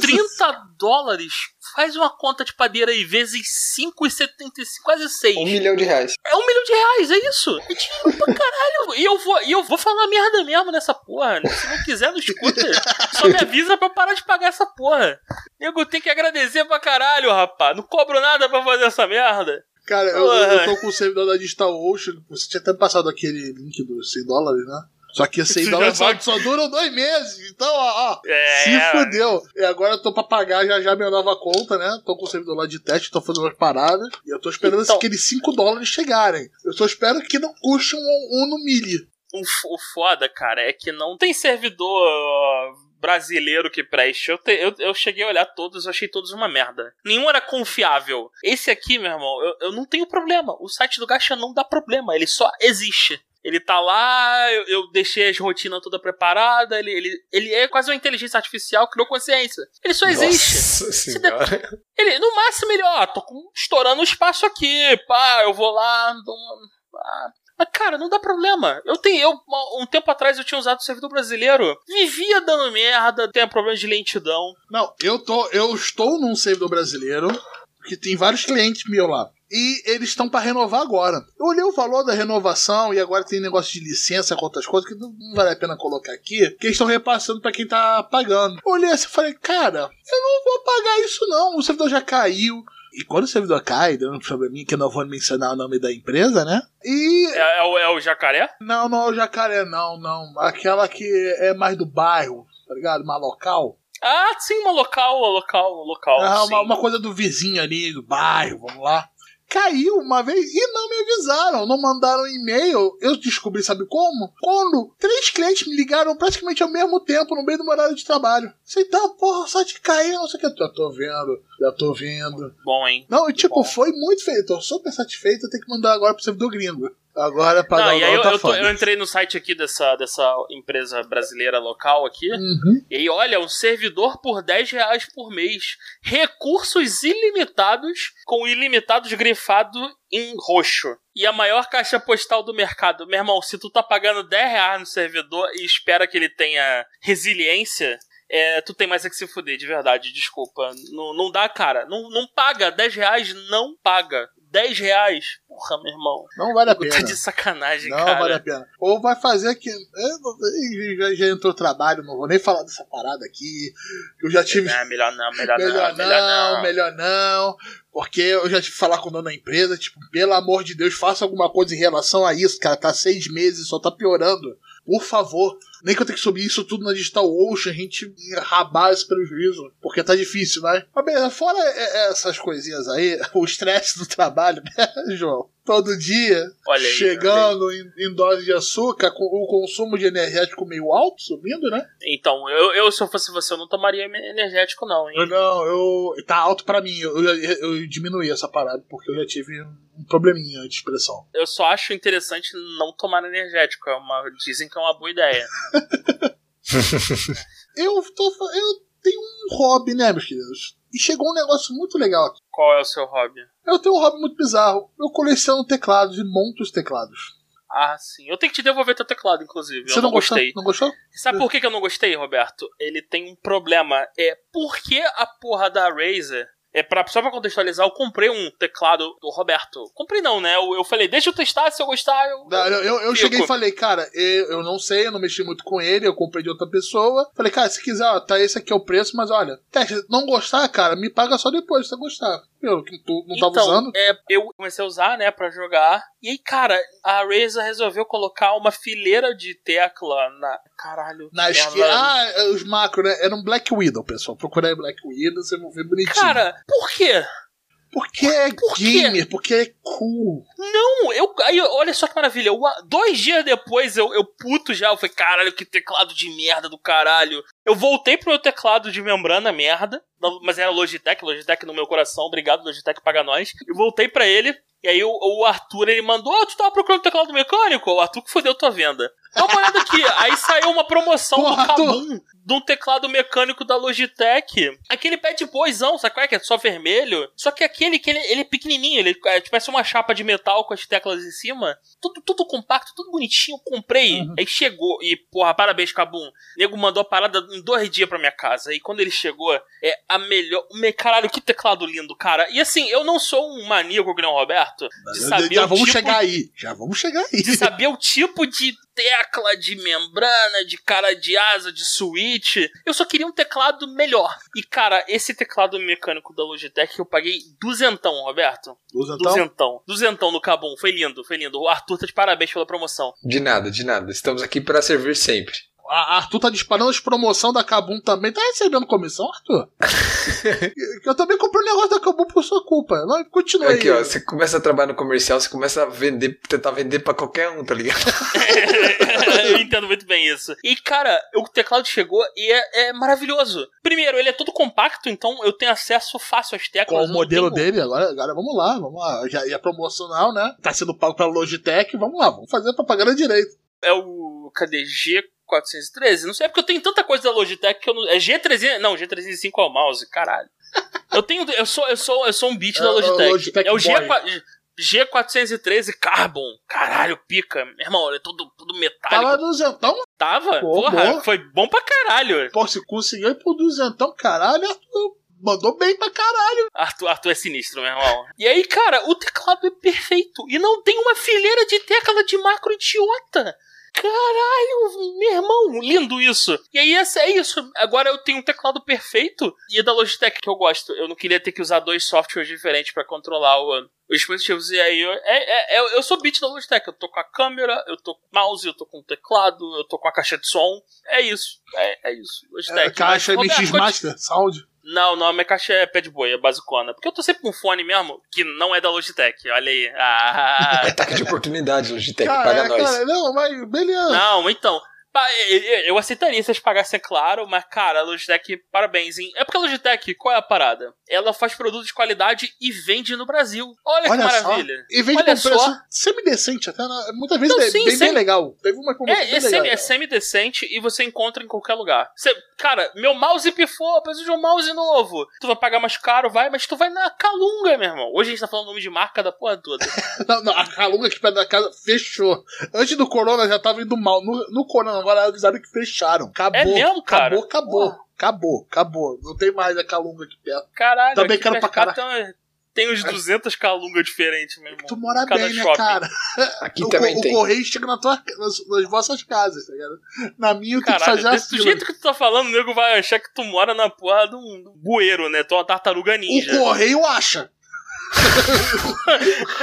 30 dólares? Faz uma conta de padeira aí, vezes 5,75, quase 6. Um milhão de reais. É um milhão de reais, é isso? É dinheiro pra caralho. E eu vou, e eu vou falar merda mesmo nessa porra. Se não quiser, não escuta. Só me avisa pra eu parar de pagar essa porra. Nego tem que agradecer pra caralho, rapaz. Não cobro nada pra fazer essa merda. Cara, eu, Porra. eu tô com o servidor da Digital Ocean. Você tinha até passado aquele link dos 100 dólares, né? Só que 100 Isso dólares só, vai- só duram dois meses. Então, ó, ó. É. Se fudeu. E agora eu tô pra pagar já já minha nova conta, né? Tô com o servidor lá de teste, tô fazendo umas paradas. E eu tô esperando Então. aqueles 5 dólares chegarem. Eu só espero que não custe um, um no milho. O, foda, cara, é que não tem servidor brasileiro que preste. Eu, te- eu, eu cheguei a olhar todos, eu achei todos uma merda. Nenhum era confiável. Esse aqui, meu irmão, eu, eu não tenho problema. O site do Gacha não dá problema, ele só existe. Ele tá lá, eu, eu deixei as rotinas toda preparada, ele, ele, ele é quase uma inteligência artificial, criou consciência. Ele só existe. Nossa senhora. Ele, no máximo, ele, ó, tô com- estourando o espaço aqui, pá, eu vou lá, dou uma. pá. Mas, cara, não dá problema. Eu tenho, eu, um tempo atrás eu tinha usado o servidor brasileiro, vivia dando merda, tem problema de lentidão. Não, eu tô, eu estou num servidor brasileiro que tem vários clientes meus lá. E eles estão pra renovar agora. Eu olhei o valor da renovação e agora tem negócio de licença com outras coisas que não vale a pena colocar aqui, que eles estão repassando pra quem tá pagando. Eu olhei assim e falei, cara, eu não vou pagar isso não. O servidor já caiu. E quando o servidor cai, deu um probleminha que eu não vou mencionar o nome da empresa, né? E É, é o, é o jacaré? não, não é o jacaré, não, não. Aquela que é mais do bairro, tá ligado? Mais local. Ah, sim, uma local, uma local, uma local. Ah, uma, uma coisa do vizinho ali, do bairro, vamos lá. Caiu uma vez e não me avisaram, não mandaram e-mail. Eu descobri, sabe como? Quando três clientes me ligaram praticamente ao mesmo tempo, no meio do meu horário de trabalho. Você tá, porra, o site caiu, não sei o que. Já tô vendo, já tô vendo. Bom, hein? Não, e tipo, foi muito feito. Tô super satisfeito, eu tenho que mandar agora pro servidor gringo. Agora pra Não, e aí eu, tá eu, tô- eu entrei no site aqui dessa, dessa empresa brasileira local aqui. Uhum. E aí, olha, um servidor por 10 reais por mês. Recursos ilimitados, com ilimitados grifado em roxo. E a maior caixa postal do mercado. Meu irmão, se tu tá pagando 10 reais no servidor e espera que ele tenha resiliência, é, tu tem mais é que se fuder, de verdade, desculpa. Não, não dá, cara. Não, não paga. 10 reais não paga. 10 reais. Porra, meu irmão. Não vale a Tá pena. de sacanagem, Não cara. vale a pena. Ou vai fazer que. já, já entrou trabalho, não vou nem falar dessa parada aqui. Eu já tive. Não, melhor não, melhor, melhor não, melhor não. melhor não. Porque eu já tive que falar com o dono da empresa, tipo, pelo amor de Deus, faça alguma coisa em relação a isso, cara. Tá seis meses, só tá piorando. Por favor. Nem que eu tenha que subir isso tudo na Digital Ocean, a gente rabar esse prejuízo. Porque tá difícil, né? Mas fora é, é, essas coisinhas aí, o estresse do trabalho, né, João? Todo dia, aí, chegando em, em dose de açúcar, com o consumo de energético meio alto, subindo, né? Então, eu, eu, se eu fosse você, eu não tomaria energético, não, hein? Eu não, eu. Tá alto pra mim. Eu, eu, eu diminuí essa parada, porque eu já tive um probleminha de expressão. Eu só acho interessante não tomar energético. É uma, dizem que é uma boa ideia. Eu, tô, eu tenho um hobby, né, meus queridos? E chegou um negócio muito legal aqui. Qual é o seu hobby? Eu tenho um hobby muito bizarro. Eu coleciono teclados e monto os teclados. Ah, sim. Eu tenho que te devolver teu teclado, inclusive. Você eu não, gostou? gostei. Não gostou? Sabe por que que eu não gostei, Roberto? Ele tem um problema. É por que a porra da Razer. É pra, só pra contextualizar, eu comprei um teclado do Roberto. Comprei não, né? Eu, eu falei, deixa eu testar, se eu gostar, eu. Não, Eu, eu, eu cheguei e falei, cara, eu, eu não sei, eu não mexi muito com ele, eu comprei de outra pessoa. Falei, cara, se quiser, ó, tá esse aqui é o preço, mas olha, teste, não gostar, cara, me paga só depois, se você gostar. Eu que tu não tava então, usando. É, eu comecei a usar, né, pra jogar. E aí, cara, a Razer resolveu colocar uma fileira de tecla na. Caralho. Na que esquerda. Ah, os macros, né? Era um Black Widow, pessoal. Procura aí Black Widow, você vai ver bonitinho. Cara, por quê? Porque é por gamer, porque é cool. Não, eu. Aí, olha só que maravilha. Eu, dois dias depois, eu, eu puto já. Eu falei, caralho, que teclado de merda do caralho. Eu voltei pro meu teclado de membrana merda. Mas era Logitech, Logitech no meu coração. Obrigado, Logitech paga nós. Eu voltei pra ele. E aí o, o Arthur, ele mandou, oh, tu tava procurando teclado mecânico? O Arthur que fodeu tua venda. Dá uma olhada aqui. Aí saiu uma promoção Porra, do. Kabum de um teclado mecânico da Logitech. Aquele pad boyzão, sabe qual é? Que é só vermelho. Só que aquele que ele, ele é pequenininho, ele é, tipo, parece uma chapa de metal com as teclas em cima. Tudo, tudo compacto, tudo bonitinho. Comprei. Uhum. Aí chegou. E, porra, parabéns, Kabum. O nego mandou a parada em dois dias pra minha casa. E quando ele chegou, é a melhor. me- Caralho, que teclado lindo, cara. E assim, eu não sou um maníaco que nem o Roberto. De saber Já vamos tipo chegar aí. Já vamos chegar aí. de saber o tipo de tecla, de membrana, de cara de asa, de switch. Eu só queria um teclado melhor. E, cara, esse teclado mecânico da Logitech eu paguei duzentão, Roberto. Usa então? Duzentão. Duzentão no Cabum. Foi lindo, foi lindo. O Arthur tá de parabéns pela promoção. De nada, de nada. Estamos aqui para servir sempre. A Arthur tá disparando as promoção da Kabum também. Tá recebendo comissão, Arthur? eu também comprei um negócio da Kabum por sua culpa. Não, continua Aqui, aí. ó, você começa a trabalhar no comercial, você começa a vender, tentar vender pra qualquer um, tá ligado? eu entendo muito bem isso. E, cara, o teclado chegou e é, é maravilhoso. Primeiro, ele é todo compacto, então eu tenho acesso fácil às teclas. Qual o modelo tenho- dele? Agora, agora vamos lá, vamos lá. Já é promocional, né? Tá sendo pago pela Logitech. Vamos lá, vamos fazer a propaganda direito. é o. Cadê? G413? Não sei, é porque eu tenho tanta coisa da Logitech que eu não. É G300. Não, G305 é o mouse, caralho. Eu tenho. Eu sou, eu sou, eu sou um beat É da o Logitech. Logitech é o Boy. G, G413 Carbon. Caralho, pica. Meu irmão, ele é todo, todo metálico. Tava duzentão. Tava? Pô, Porra, bom. foi bom pra caralho. Pô, se conseguiu ir por duzentão, caralho, Arthur. Mandou bem pra caralho. Arthur, Arthur é sinistro, meu irmão. E aí, cara, o teclado é perfeito. E não tem uma fileira de tecla de macro idiota. Caralho, meu irmão, lindo isso. E aí, essa é isso. Agora eu tenho um teclado perfeito. E da Logitech que eu gosto. Eu não queria ter que usar dois softwares diferentes pra controlar o, os dispositivos. E aí, eu, é, é, é- eu sou beat da Logitech. Eu tô com a câmera, eu tô com o mouse, eu tô com o teclado, eu tô com a caixa de som. É isso. É, é isso. Logitech. É, caixa Mas, MX Roberto, Master Sound. Não, não, a minha caixa é pad boy, é basicona. Porque eu tô sempre com fone mesmo, que não é da Logitech. Olha aí. Ah. Ataque de oportunidade, Logitech, Cara, paga é, nós. cara, não, mas beleza. não, então. Eu aceitaria se eles pagassem, é claro, mas, cara, a Logitech, parabéns, hein? É porque a Logitech, qual é a parada? Ela faz produto de qualidade e vende no Brasil. Olha, Olha que só. maravilha. E vende Olha com um preço só. semi-decente até. né? Muitas vezes Não, é sim, bem, bem legal. Teve uma É, bem é, legal. semi, é semi-decente e você encontra em qualquer lugar. Você, cara, meu mouse pifou, eu preciso de um mouse novo. Tu vai pagar mais caro, vai, mas tu vai na Calunga, meu irmão. Hoje a gente tá falando nome de marca da porra toda. Não, não, a Calunga aqui perto da casa fechou. Antes do Corona já tava indo mal. No, no Corona agora avisaram que fecharam. Acabou. É mesmo, cara? Acabou, acabou. Acabou, acabou. Não tem mais a Calunga aqui perto. Caralho, Também quero pra perto tem, tem uns 200 calunga diferentes, meu irmão. Tu mora bem, né, shopping. cara? Aqui o, também o tem. correio chega na tua, nas, nas vossas casas, tá ligado? Na minha eu tenho que Caralho, fazer a desse fila. jeito que tu tá falando, o nego vai achar que tu mora na porra de um bueiro, né? Tu é uma tartaruga O ninja. correio acha.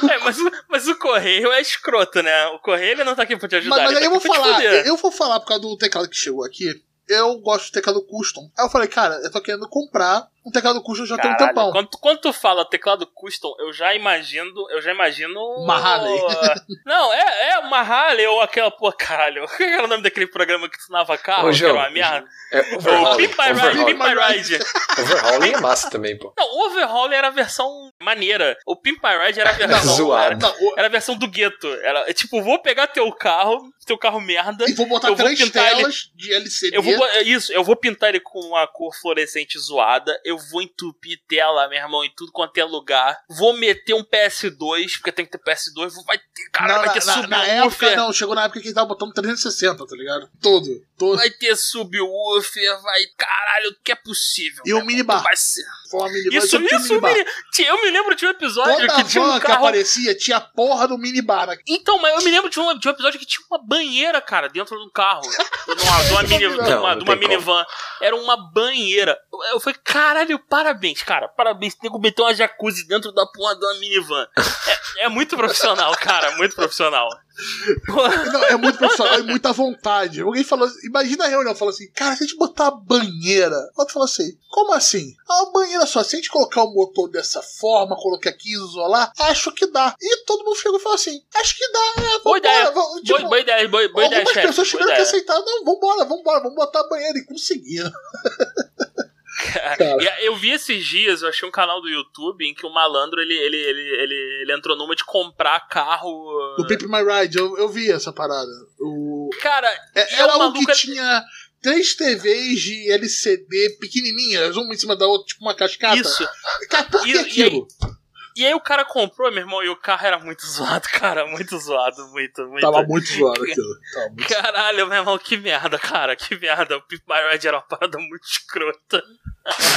É, mas, o- mas o correio é escroto, né? O correio ele não tá aqui pra te ajudar. Mas, mas tá eu vou falar, eu vou falar por causa do teclado que chegou aqui. Eu gosto de teclado custom. Aí eu falei, cara, eu tô querendo comprar um teclado custom já tem um tempão. Quando, quando tu fala teclado custom, eu já imagino. Eu já imagino. Uma Harley. Não, é, é uma Harley ou aquela. Pô, caralho. Qual era o nome daquele programa que tunava carro? Ô, que era uma merda? É O overhauling. Pimp My Ride. Pimp My Ride. Overhauling é massa também, pô. Não, o Overhaul era a versão maneira. O Pimp My Ride era a versão. zoado. Era, Não, o- era a versão do gueto. Era é tipo, vou pegar teu carro, teu carro merda. e vou botar eu vou três pintar ele- telas de LCD. Eu vou, é isso, eu vou pintar ele com uma cor fluorescente zoada. Eu vou entupir tela, meu irmão, em tudo quanto é lugar. Vou meter um PS2, porque tem que ter PS2. vou- Vai ter, cara, vai na, ter na, na subwoofer. época, não, chegou na época que ele tava botando 360, tá ligado? Todo. todo. Vai ter subwoofer, vai. Caralho, que é possível. E o minibar. Vai ser. Uma minivan, Isso, isso, mini... Eu me lembro de um episódio Toda que tinha um que carro. aparecia tinha a porra do minibar. Então, mas eu me lembro de um, de um episódio que tinha uma banheira, cara, dentro do carro. De uma, de uma, mini, de uma, Não, de uma tem minivan. Era uma banheira. Eu, eu falei, caralho, parabéns, cara. Parabéns. Tem que meter uma jacuzzi dentro da porra de uma minivan. É, é muito profissional, cara. Muito profissional. Não, é muito profissional e muita vontade. Alguém falou, imagina a reunião, falou assim, cara, se a gente botar a banheira. Outro falou assim, como assim? A banheira só, se a gente colocar o motor dessa forma, colocar aqui, isolar, acho que dá. E todo mundo chegou e falou assim, acho que dá, é, Boa ideia. Vamos, tipo, Boa, boa ideia, boa, boa ideia, algumas pessoas boa tiveram que aceitar, não, vambora, vambora, vamos botar a banheira. E conseguiram. Cara, Eu vi esses dias, eu achei um canal do YouTube em que o malandro ele, ele, ele, ele, ele entrou numa de comprar carro. Do Pimp My Ride, eu, eu vi essa parada. O, Cara, é, era o um maluco que tinha três TVs de LCD pequenininhas, uma em cima da outra, tipo uma cascata. isso. Cara, por que E- e aquilo? E aí o cara comprou, meu irmão, e o carro era muito zoado, cara. Muito zoado, muito, muito. Tava muito zoado aquilo. Tava muito... Caralho, meu irmão, que merda, cara, que merda. O Pimp My Ride era uma parada muito escrota.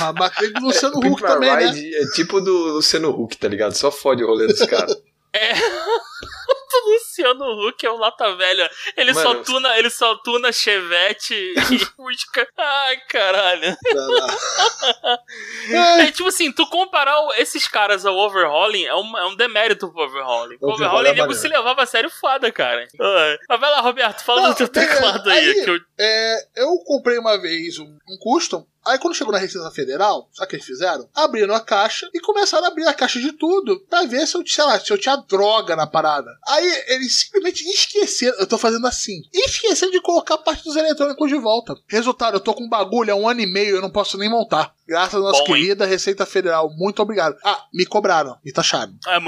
Ah, Bateu do Luciano Huck também, né? Ride é tipo do Luciano Huck, tá ligado? Só fode o rolê dos caras. É. O Luciano Huck é o lata velha. Ele só Mano. tuna, ele só tuna Chevette e Fusca. Ai, caralho. É tipo assim, tu comparar esses caras ao overhauling é um, é um demérito pro overhauling. O Overhaul overhauling é nego maneiro. se levava a sério foda, cara. Ai. Mas vai lá, Roberto, fala Não, do teu beleza. teclado aí. Aí- eu... é, eu comprei uma vez um, um custom. Aí quando chegou na Receita Federal, sabe o que eles fizeram? Abriram a caixa e começaram a abrir a caixa de tudo pra ver se eu, sei lá, se eu tinha droga na parada. Aí eles simplesmente esqueceram, eu tô fazendo assim, esqueceram de colocar a parte dos eletrônicos de volta. Resultado, eu tô com um bagulho há um ano e meio, eu não posso nem montar. Graças à nossa Bom, hein? querida Receita Federal, muito obrigado. Ah, me cobraram, me taxaram. É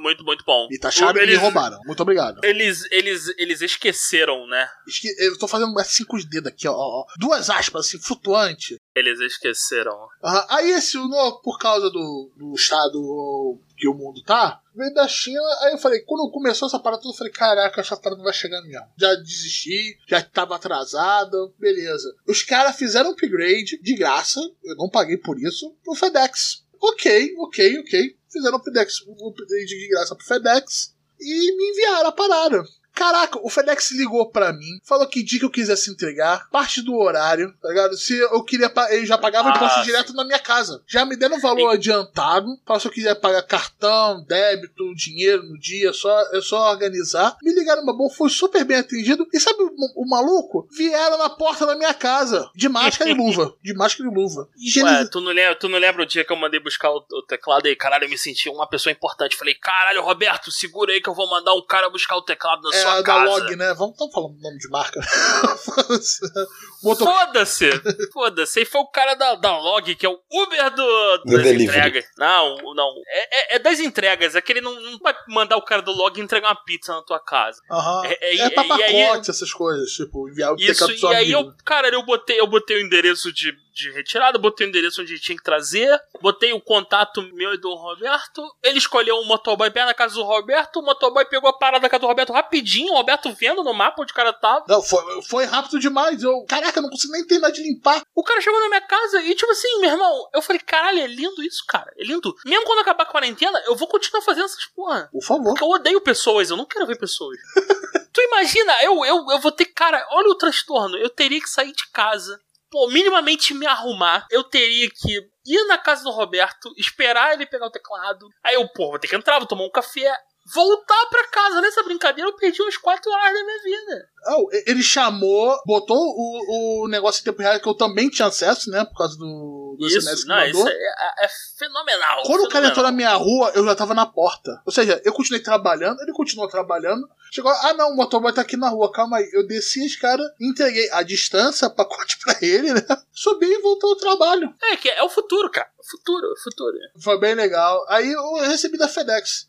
muito, muito bom. Me taxaram e me Eles- roubaram. Muito obrigado. Eles, eles, eles esqueceram, né? Esque- Eu tô fazendo assim com os dedos aqui, ó, ó. Duas aspas, assim, flutuante. Eles esqueceram. Aham. Aí esse, no, por causa do, do estado que o mundo tá, veio da China. Aí eu falei, quando começou essa parada toda, eu falei, caraca, essa parada não vai chegar mesmo. Já desisti, já tava atrasado, beleza. Os caras fizeram um upgrade de graça, eu não paguei por isso, pro FedEx. Ok, ok, ok. Fizeram um upgrade, um upgrade de graça pro FedEx e me enviaram a parada. Caraca, o FedEx ligou pra mim, falou que dia que eu quisesse entregar, parte do horário, tá ligado? Se eu queria, ele já pagava Ah, imposto direto na minha casa. Já me deram um valor adiantado, falou se eu quiser pagar cartão, débito, dinheiro no dia, só, é só organizar. Me ligaram uma boa, foi super bem atendido. E sabe o, o maluco? Vieram na porta da minha casa, de máscara e luva. De máscara e luva. E gene- Ué, tu não, lembra, tu não lembra o dia que eu mandei buscar o, o teclado aí? Caralho, eu me senti uma pessoa importante. Falei, caralho, Roberto, segura aí que eu vou mandar um cara buscar o teclado na é, sua da casa. log, né? Vamos estamos falando nome de marca. Motor... Foda-se! Foda-se. E foi o cara da, da Log, que é o Uber do, Do das delivery. entregas. Não, não. É, é- é das entregas. É que ele não, não vai mandar o cara do Log entregar uma pizza na tua casa. Aham. É- é- É, pra e pacote, aí- essas coisas, tipo, enviar o Isso, teclado do seu e aí amigo. eu, cara, eu botei, eu botei o endereço de, de retirada, botei o endereço onde tinha que trazer, botei o contato meu e do Roberto. Ele escolheu um motoboy perto da casa do Roberto, o motoboy pegou a parada da casa do Roberto rapidinho, o Roberto vendo no mapa onde o cara tava. Não, foi, foi rápido demais. Eu, caraca, eu não consigo nem terminar de limpar. O cara chegou na minha casa e, tipo assim, meu irmão, eu falei, caralho, é lindo isso, cara. É lindo. Mesmo quando acabar a quarentena, eu vou continuar fazendo essas porra. Por favor. Porque eu odeio pessoas, eu não quero ver pessoas. tu imagina, eu, eu, eu vou ter. Cara, olha o transtorno. Eu teria que sair de casa, pô, minimamente me arrumar. Eu teria que ir na casa do Roberto, esperar ele pegar o teclado. Aí eu, pô, vou ter que entrar, vou tomar um café. Voltar pra casa nessa brincadeira, eu perdi umas 4 horas da minha vida. Oh, ele chamou, botou o, o negócio em tempo real que eu também tinha acesso, né? Por causa do, do, do Isso, SMS que não, mandou. isso é, é fenomenal. Quando o cara entrou fenomenal. na minha rua, eu já tava na porta. Ou seja, eu continuei trabalhando, ele continuou trabalhando. Chegou, ah não, o motoboy tá aqui na rua, calma aí. Eu desci a escada, entreguei a distância, pacote pra ele, né? Subi e voltou ao trabalho. É, que é o futuro, cara. O futuro, o futuro. Foi bem legal. Aí eu recebi da FedEx.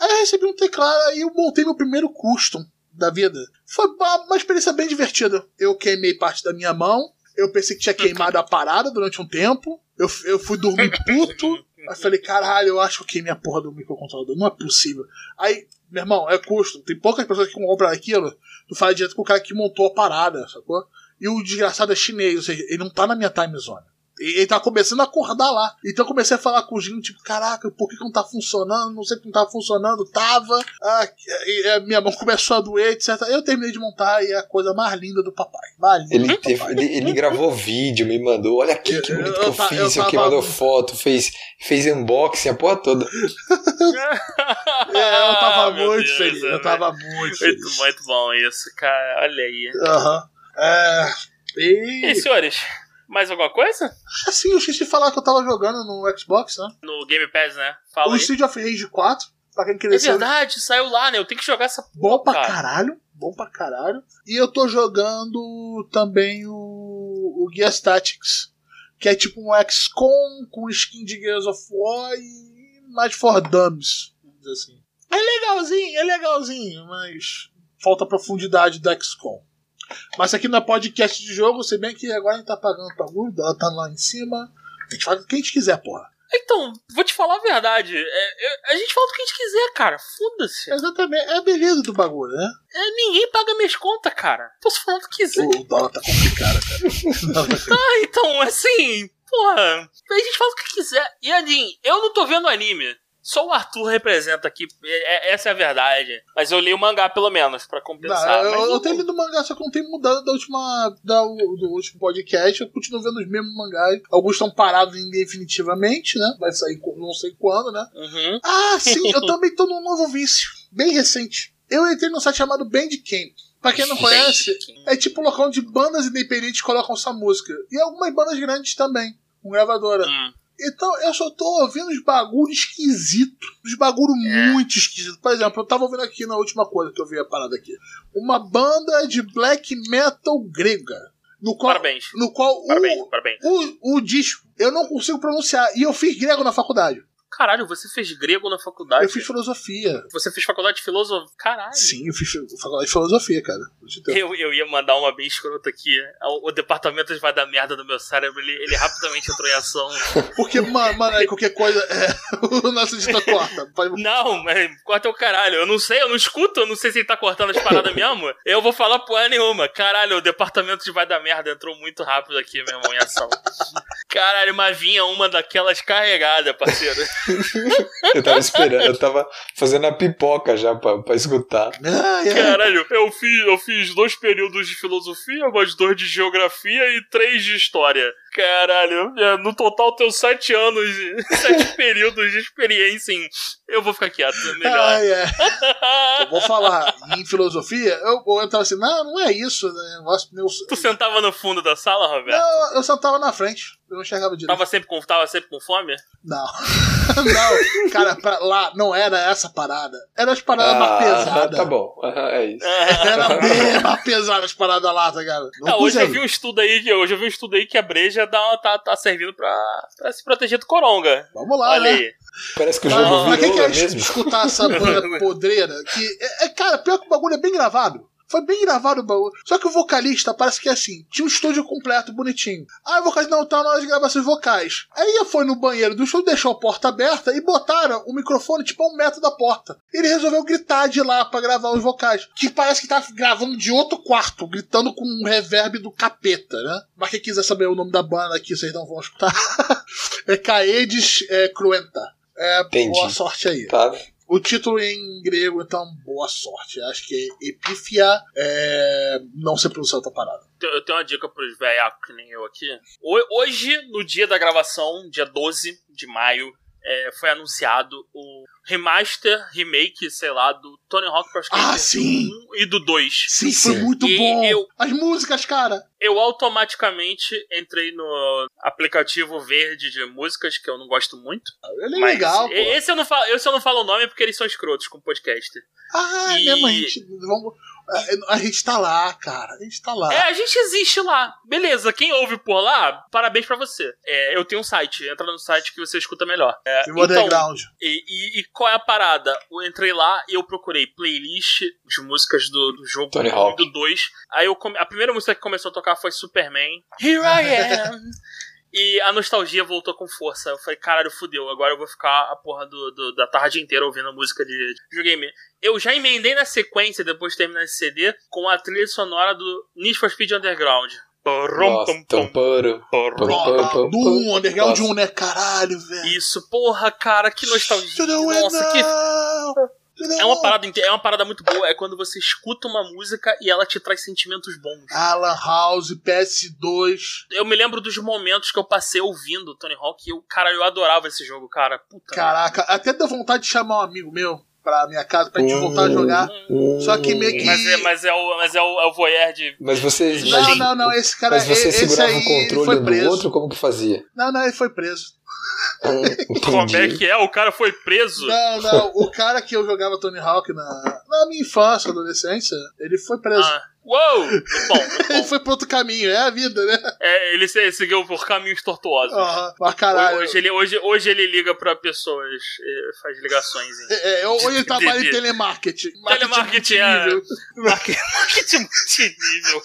Aí eu recebi um teclado, aí eu montei meu primeiro custom da vida. Foi uma, uma experiência bem divertida. Eu queimei parte da minha mão. Eu pensei que tinha queimado a parada durante um tempo. Eu, eu fui dormir puto. Aí falei, caralho, eu acho que eu queimei a porra do microcontrolador. Não é possível. Aí, meu irmão, é custo. Tem poucas pessoas que compram aquilo. Tu fala direto com o cara que montou a parada, sacou? E o desgraçado é chinês, ou seja, ele não tá na minha time zone. Ele tá começando a acordar lá. Então eu comecei a falar com o Gino, tipo, caraca, por que, que não tá funcionando? Não sei que não tá funcionando, tava. Ah, e, e, minha mão começou a doer, etc. Eu terminei de montar e é a coisa mais linda do papai. Mais linda Ele, do teve- papai. ele, ele gravou vídeo, me mandou. Olha aqui que Eu- bonito eu que eu ta- fiz. eu que, tava- mandou foto, fez, fez unboxing, a porra toda. É, eu tava Ah, muito Deus, feliz. Eu tava muito Muito, feliz. muito bom isso, cara. Olha aí. Aham. É. E E. senhores, mais alguma coisa? Assim, eu esqueci de falar que eu tava jogando no Xbox, né? No Game Pass, né? Fala O aí. Street of Rage 4, pra quem É queria ser verdade, saiu lá, né? Eu tenho que jogar essa bom porra, pra cara. caralho. Bom pra caralho. E eu tô jogando também o, o Gears Tactics, que é tipo um XCOM com skin de Gears of War e mais for dummies, vamos dizer assim. É legalzinho, é legalzinho, mas falta profundidade da XCOM. Mas aqui na podcast de jogo, se bem que agora a gente tá pagando pra bagulho, ela tá lá em cima. A gente faz o que a gente quiser, porra. Então, vou te falar a verdade. É, eu- a gente fala o que a gente quiser, cara. Foda-se. Exatamente, é a beleza do bagulho, né? É, ninguém paga minhas contas, cara. Posso falar o que quiser. O dólar tá complicado, cara. Ah, então, assim, porra, a gente fala o que quiser. E Adin, eu não tô vendo anime. Só o Arthur representa aqui, é- é- essa é a verdade. Mas eu li o mangá pelo menos, pra Não, compensar. eu, Mas eu tenho lido mangá, só que eu não tenho mudado da última, da, do último podcast. Eu continuo vendo os mesmos mangás. Alguns estão parados definitivamente, né? Vai sair não sei quando, né? Uhum. Ah, sim, eu também tô num novo vício. Bem recente. Eu entrei num site chamado Bandcamp. Pra quem não conhece, é tipo um local onde bandas independentes colocam sua música. E algumas bandas grandes também, com gravadora. Hum. Então eu só tô ouvindo uns bagulho esquisito. Uns bagulho É. muito esquisito. Por exemplo, eu tava ouvindo aqui na última coisa que eu vi a parada aqui. Uma banda de black metal grega. No qual, Parabéns. no qual Parabéns, o, parabéns. o, o disco eu não consigo pronunciar. E eu fiz grego na faculdade. Caralho, você fez grego na faculdade? Eu fiz filosofia. Você fez faculdade de filosofia? Caralho. Sim, eu fiz fi- faculdade de filosofia, cara. Eu, eu ia mandar uma bem escrota aqui. O, o departamento vai dar merda no meu cérebro. Ele, ele rapidamente entrou em ação. Porque, mano, aí qualquer coisa. É, o nosso editor corta. Não, mas corta o caralho. Eu não sei, eu não escuto, eu não sei se ele tá cortando as paradas mesmo. Eu vou falar porra nenhuma. Caralho, o departamento de vai dar merda entrou muito rápido aqui, meu irmão, em ação. Caralho, mas vinha uma daquelas carregadas, parceiro. Eu tava esperando, eu tava fazendo a pipoca já pra, pra escutar. Ah, é. Caralho, eu fiz, eu fiz dois períodos de filosofia, mais dois de geografia e três de história. Caralho, é, no total tenho sete anos, sete períodos de experiência em. Eu vou ficar quieto, é melhor. É. Eu vou falar em filosofia, eu, eu tava assim, não, não é isso, né? Negócio, meu, Tu sentava no fundo da sala, Roberto? não, eu sentava na frente, eu não enxergava direito. Tava sempre com, tava sempre com fome? Não. não, cara, pra lá não era essa parada. Era as paradas mais pesadas. tá bom, é isso. Era bem mais pesada as paradas lá, tá ligado? Não Ah, hoje pus eu vi um estudo aí que hoje eu vi um estudo aí que a breja dá uma- tá, tá servindo pra, pra se proteger do coronga. Vamos lá, Olha né? aí. Parece que o jogo mas quem quer é mesmo? escutar essa banda podreira? Que é, é, cara, pior que o bagulho é bem gravado. Foi bem gravado o bagulho. Só que o vocalista parece que é assim: tinha um estúdio completo, bonitinho. Aí o vocalista não tá na hora de gravações vocais. Aí foi no banheiro do estúdio, deixou a porta aberta e botaram o microfone tipo a um metro da porta. Ele resolveu gritar de lá pra gravar os vocais. Que parece que tá gravando de outro quarto, gritando com um reverb do capeta, né? Mas quem quiser saber o nome da banda aqui, vocês não vão escutar. é Caedes é, Cruenta. É, Entendi. boa sorte aí. Tá. O título em grego, então, boa sorte. Acho que é Epífia, é... não sei pronunciar outra parada. Eu tenho uma dica pros velhacos que nem eu aqui. Ho- Hoje, no dia da gravação, dia 12 de maio, é, foi anunciado o remaster, remake, sei lá, do Tony Hawk Pro Skater Ah, sim. 1 e do 2. Sim, foi Sim. muito E bom. eu- As músicas, cara. Eu automaticamente entrei no aplicativo verde de músicas, que eu não gosto muito. Ele é legal, pô. esse eu, não falo, esse eu não falo o nome porque eles são escrotos com podcast. Ah, E- mesmo, a gente. Vamos, a, a gente tá lá, cara. A gente tá lá. É, a gente existe lá. Beleza, quem ouve por lá, parabéns pra você. É, eu tenho um site, entra no site que você escuta melhor. É, E o underground. E, e- e qual é a parada? Eu entrei lá e eu procurei playlist de músicas do, do jogo Tony 1 Hawk. do 2. Aí eu come- a primeira música que começou a tocar foi Superman. Here I am. E a nostalgia voltou com força. Eu falei, caralho, fudeu. Agora eu vou ficar a porra do, do- da tarde inteira ouvindo música de, de videogame. Eu já emendei na sequência, depois de terminar esse CD, com a trilha sonora do Need for Speed Underground. Do um, underground 1, né? Caralho, velho. Isso, porra, cara, que nostalgia. The Nossa, que É uma parada, é uma parada muito boa, é quando você escuta uma música e ela te traz sentimentos bons. Alan House, PS2. Eu me lembro dos momentos que eu passei ouvindo Tony Hawk e eu, cara, eu adorava esse jogo, cara. Puta. Caraca, até deu vontade de chamar um amigo meu pra minha casa pra gente voltar a jogar. Só que meio que- Mas é, mas é, o, mas é, o, é o voyeur de. Mas você, Não, mas, não, não, esse cara mas você esse segurava aí o controle foi um preso. do outro, como que fazia? Não, não, ele foi preso. Como é que é? O cara foi preso? Não, não, o cara que eu jogava Tony Hawk na, na minha infância, adolescência, ele foi preso. Ah. Uou! Muito bom, muito Ele foi pro outro caminho, é a vida, né? É, ele se- seguiu por caminhos tortuosos. Aham, mas caralho. Hoje ele, hoje, hoje ele liga pra pessoas, faz ligações. Em... É, é, ou ele trabalha em de- telemarketing. Telemarketing, é. Marketing multinível.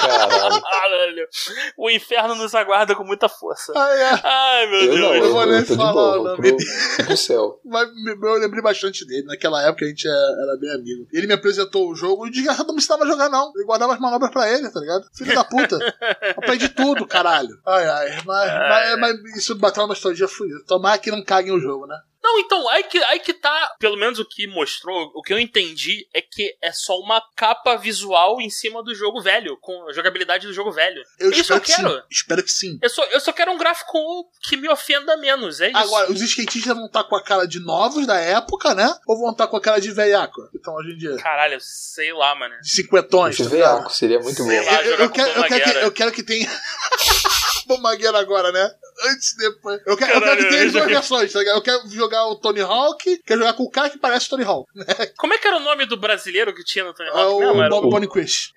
Caralho. Caralho. O inferno nos aguarda com muita força. Ah, é. Ai, meu Eu Deus. não, eu eu, vou nem de falar boa, o vou nome pro, pro céu. Mas eu lembrei bastante dele. Naquela época a gente é- era bem amigo. Ele me apresentou o jogo e o desgraçado não me ensinava a jogar, não. Ele guardava as manobras pra ele, tá ligado? Filho da puta. Aprendi tudo, caralho. Ai, ai. Mas, mas, mas isso bateu uma nostalgia fudida. Tomara que não caguem o jogo, né? Não, então, aí que, aí que tá. Pelo menos o que mostrou, o que eu entendi é que é só uma capa visual em cima do jogo velho, com a jogabilidade do jogo velho. Eu isso espero eu que quero. sim. Espero que sim. Eu só, eu só quero um gráfico que me ofenda menos, é isso. Agora, os skatistas vão estar com a cara de novos da época, né? Ou vão estar com a cara de velhaco? Então, hoje em dia. Caralho, sei lá, mano. De cinquentões. Tá ligado? veaco seria muito bom. Sei lá. Eu, eu- quero, eu, quero que, eu quero que tenha. Bomagueira agora, né? Antes e depois. Eu quero, eu quero Caralho, que tenha eu as duas versões, tá ligado? Eu quero jogar o Tony Hawk, quero jogar com o cara que parece o Tony Hawk. Como é que era o nome do brasileiro que tinha no Tony É Hawk? o Não, Bob.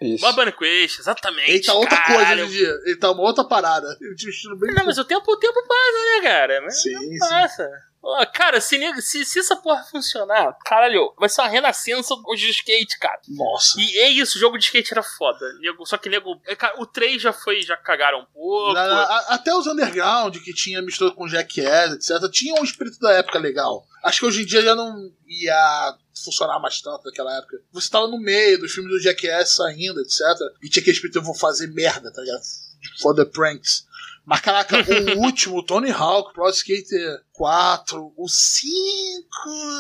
Isso. Bob Quest, exatamente. Ele tá outra coisa caralho. hoje em dia. Ele tá uma outra parada. Ele tinha um estilo bem. Não, mas o tempo, o tempo passa, né, cara? Mas Sim, não sim. passa. Ó, Cara, se, se, se essa porra funcionar, caralho, vai ser uma renascença de skate, cara. Nossa. E é isso, o jogo de skate era foda. Nego- Só que nego. é, cara, O 3 já foi, já cagaram um pouco. Na- na- até os underground que tinha mistura com Jackass, etc., tinha um espírito da época legal. Acho que hoje em dia já não ia funcionar mais tanto naquela época. Você tava no meio dos filmes do Jackass saindo, etc. E tinha aquele espírito, eu vou fazer merda, tá ligado? For the pranks. Mas caraca, o último, o Tony Hawk, Pro Skater 4, o 5.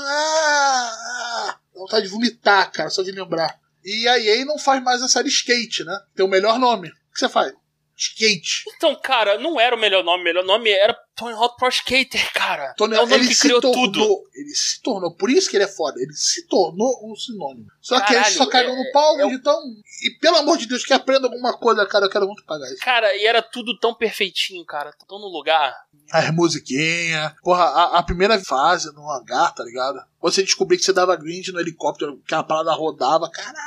Ah, ah, vontade de vomitar, cara, só de lembrar. E a EA não faz mais a série Skate, né? Tem o melhor nome. O que você faz? Skate. Então, cara, não era o melhor nome. O melhor nome era Tony Hawk Pro Skater, cara. Tony, é o nome ele que se criou tornou, tudo. Ele se tornou, por isso que ele é foda, ele se tornou um sinônimo. Só que eles Caralho, só cagam é- no pau, é o- então. E pelo amor de Deus, que aprenda alguma coisa, cara, eu quero muito pagar isso. Cara, e era tudo tão perfeitinho, cara. Tão no lugar. As musiquinhas. Porra, a, a primeira fase no hangar, tá ligado? Você descobrir que você dava grind no helicóptero, que a parada rodava. Caraca,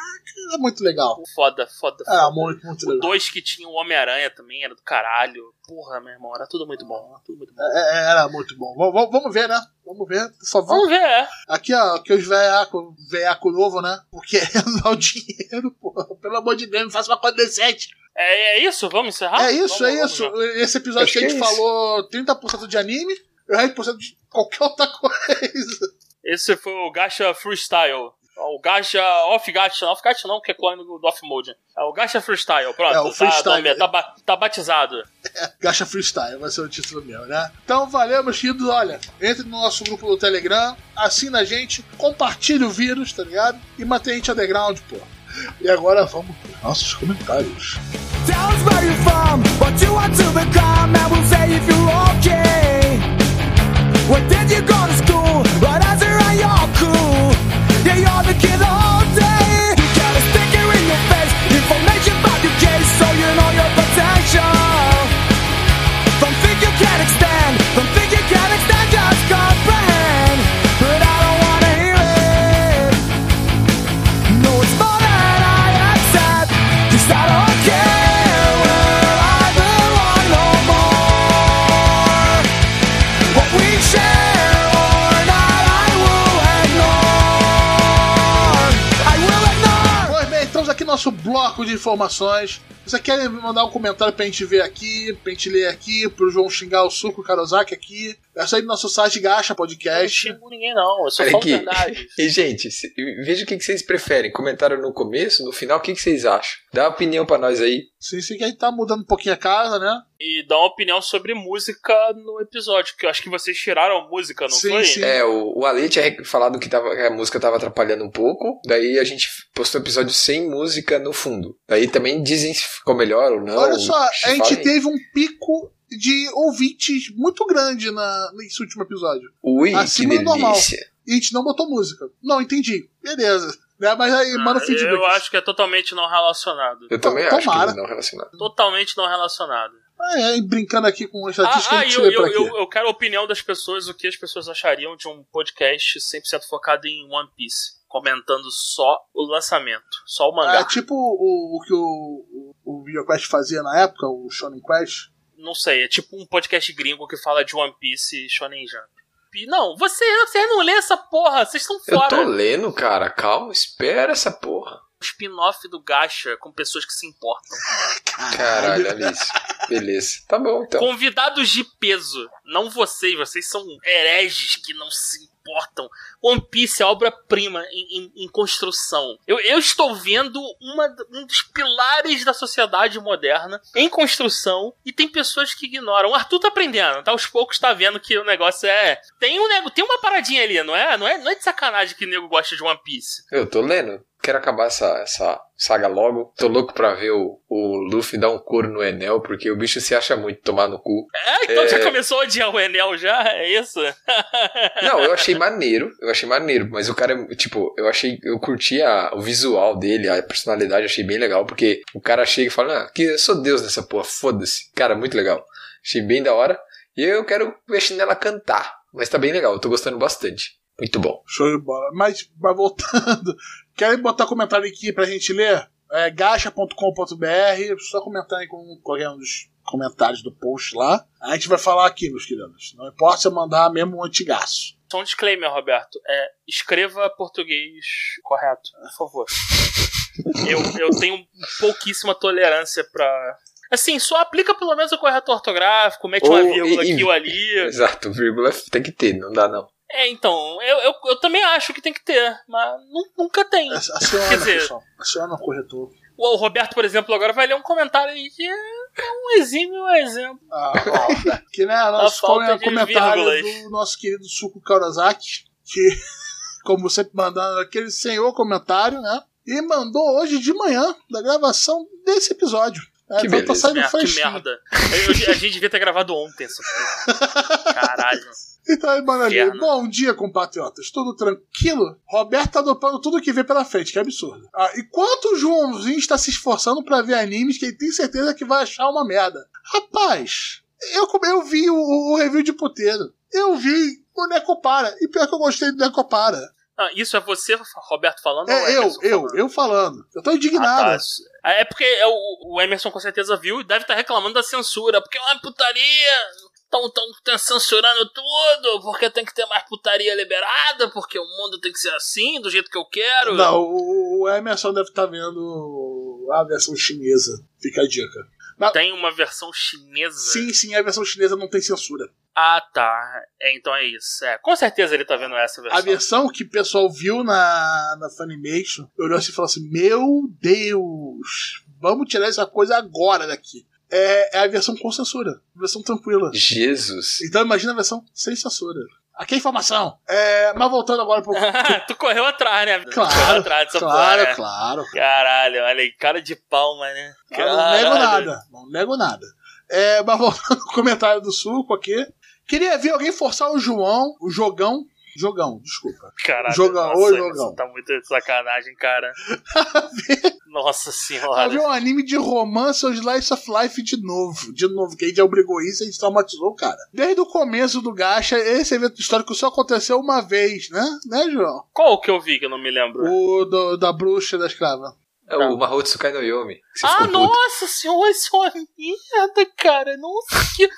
era muito legal. Foda, foda, foda. Era muito, muito O legal. 2 que tinha o Homem-Aranha também era do caralho. Porra, meu irmão, era tudo muito bom. Tudo muito bom. É, é, era muito bom. Vamos, vamos- vamos ver, né? Vamos ver, por favor. Vamos ver, é. Aqui, ó, aqui os veiaco, veiaco novo, né? Porque não o dinheiro, porra. Pelo amor de Deus, me faça uma coisa decente. É, é isso? Vamos encerrar? é isso, Vamos, é vamos, isso. vamos. Esse episódio Acho que a que gente é falou 30% de anime e o resto de qualquer outra coisa. Esse foi o Gacha Freestyle. O Gacha Off Gacha, Off Gacha não, que é clone do, Off Mode. É o Gacha Freestyle, pronto. É, o freestyle. Tá, tá, tá batizado. Gacha Freestyle vai ser o título meu, né? Então, valeu, meus queridos. Olha, entre no nosso grupo do Telegram, assina a gente, compartilhe o vírus, tá ligado? E mantém a gente underground, pô. E agora vamos pros nossos comentários. Tell us where you're from, what you want to become, and we'll say if you're okay. What did you go to school? Nosso bloco de informações. Você quer mandar um comentário pra gente ver aqui, pra gente ler aqui, pro João xingar o Suco Karozaki aqui? É só ir no nosso site Gacha Eu não Podcast. xingo ninguém, não. Eu só falo verdade. E, gente, se- veja o que, que vocês preferem. Comentário no começo, no final, o que, que vocês acham? Dá uma opinião pra nós aí. Sim, sim, que a gente tá mudando um pouquinho a casa, né? E dá uma opinião sobre música no episódio, que eu acho que vocês tiraram a música, não Sim, foi? sim. É, o, o Ale tinha falado que, tava, que a música tava atrapalhando um pouco. Daí a gente postou um episódio sem música no fundo. Daí também dizem se ficou melhor ou não. Olha só, a gente Falem. teve um pico de ouvintes muito grande na, nesse último episódio. Ui, acima que do normal. delícia. E a gente não botou música. Não, entendi. Beleza. Né? Mas aí, manda Ah, feedback. eu acho que é totalmente não relacionado. Eu também Tomara. acho que não relacionado. Totalmente não relacionado. Ah, é, brincando aqui com Ah, estatística, ah, a gente eu, eu, eu, eu quero a opinião das pessoas, o que as pessoas achariam de um podcast 100% focado em One Piece. Comentando só o lançamento, só o mangá. É tipo o, o que o, o, o VideoQuest fazia na época, o Shonen Quest. Não sei, é tipo um podcast gringo que fala de One Piece e Shonen Jump. Não, vocês, vocês não lê essa porra, vocês estão Eu fora. tô lendo, cara. Calma, espera essa porra. Um spin-off do Gacha com pessoas que se importam. Caralho, Alice. Beleza. Tá bom, então. Convidados de peso, não vocês, vocês são hereges que não se importam. One Piece é obra-prima em, em- em construção. Eu, eu estou vendo uma, um dos pilares da sociedade moderna em construção e tem pessoas que ignoram. O Arthur tá aprendendo, tá? Aos poucos tá vendo que o negócio é. Tem um nego, tem uma paradinha ali, não é? Não é, não é de sacanagem que o nego gosta de One Piece. Eu tô lendo. Quero acabar essa, essa saga logo. Tô louco pra ver o, o Luffy dar um couro no Enel, porque o bicho se acha muito tomar no cu. É, então É. já começou a odiar o Enel já? É isso? Não, eu achei maneiro. Eu achei maneiro, mas o cara, tipo, eu achei. Eu curti a- o visual dele, a personalidade, achei bem legal, porque o cara chega e fala, ah, que eu sou Deus nessa porra, foda-se. Cara, muito legal. Achei bem da hora. E eu quero ver a Chinela cantar. Mas tá bem legal, eu tô gostando bastante. Muito bom. Show de bola. Mas, mas voltando, querem botar comentário aqui pra gente ler? É gacha.com.br, só comentar aí com qualquer um dos comentários do post lá. A gente vai falar aqui, meus queridos. Não importa se eu mandar mesmo um antigaço. Só um disclaimer, Roberto. É, escreva português correto, por favor. eu, eu tenho pouquíssima tolerância pra. Assim, só aplica pelo menos o correto ortográfico, mete uma Ou- vírgula e- aqui ou ali. Exato, vírgula tem que ter, não dá não. É, então, eu, eu, eu também acho que tem que ter, mas nu- nunca tem. Aciona, Quer dizer- pessoal. Aciona o corretor. O o Roberto, por exemplo, agora vai ler um comentário aí que é um exímio exemplo. Ah, ó, que né, nosso falta come- de comentário vírgulas. do nosso querido Suco Kawasaki, que, como sempre, mandando aquele senhor comentário, né? E mandou hoje de manhã, da gravação desse episódio. É, Que então tá beleza. saindo É, que merda. Eu- eu- a gente devia ter gravado ontem essa porra. Caralho. Então aí, mano, ali. Bom dia, compatriotas. Tudo tranquilo? Roberto tá dopando tudo que vê pela frente, que absurdo. Ah, enquanto o Joãozinho está se esforçando pra ver animes que ele tem certeza que vai achar uma merda. Rapaz, eu, eu vi o, o review de puteiro. Eu vi o Necopara. E pior que eu gostei do Necopara. Ah, isso é você, Roberto, falando? ou É eu, eu, falando? eu falando. Eu tô Ah, indignado. tá. É porque é o, o Emerson com certeza viu e deve estar reclamando da censura, porque é uma putaria. Estão tão, tão censurando tudo, porque tem que ter mais putaria liberada, porque o mundo tem que ser assim, do jeito que eu quero. Não, o, Emerson deve estar vendo a versão chinesa. Fica a dica. Tem uma versão chinesa. Sim, sim, a versão chinesa não tem censura. Ah, tá. É, então é isso. É, com certeza ele tá vendo essa versão. A versão que o pessoal viu na, na Funimation olhou assim e falou assim: Meu Deus, vamos tirar essa coisa agora daqui. É, é a versão com censura, versão tranquila. Jesus. Então imagina a versão sem censura. Aqui é informação. É, mas voltando agora pro. tu correu atrás, né? Claro, correu atrás dessa claro, porra, né? claro. Caralho, olha aí, cara de palma, né? Eu não nego Caralho. nada, não nego nada. É, mas voltando ao comentário do Suco aqui, Queria ver alguém forçar o João, o jogão. Jogão, desculpa. Caralho, Jogão, nossa, ô, jogão. Tá muito de sacanagem, cara. Nossa senhora. ver um anime de romance ou slice of life de novo. De novo, que a gente obrigou isso e a gente traumatizou o cara. Desde o começo do Gacha, esse evento histórico só aconteceu uma vez, né? Né, João? Qual que eu vi que eu não me lembro? O do- da bruxa da escrava. É o Mahotsu Kai no Yomi. Ah, nossa senhora, isso é uma merda, cara. Nossa, que.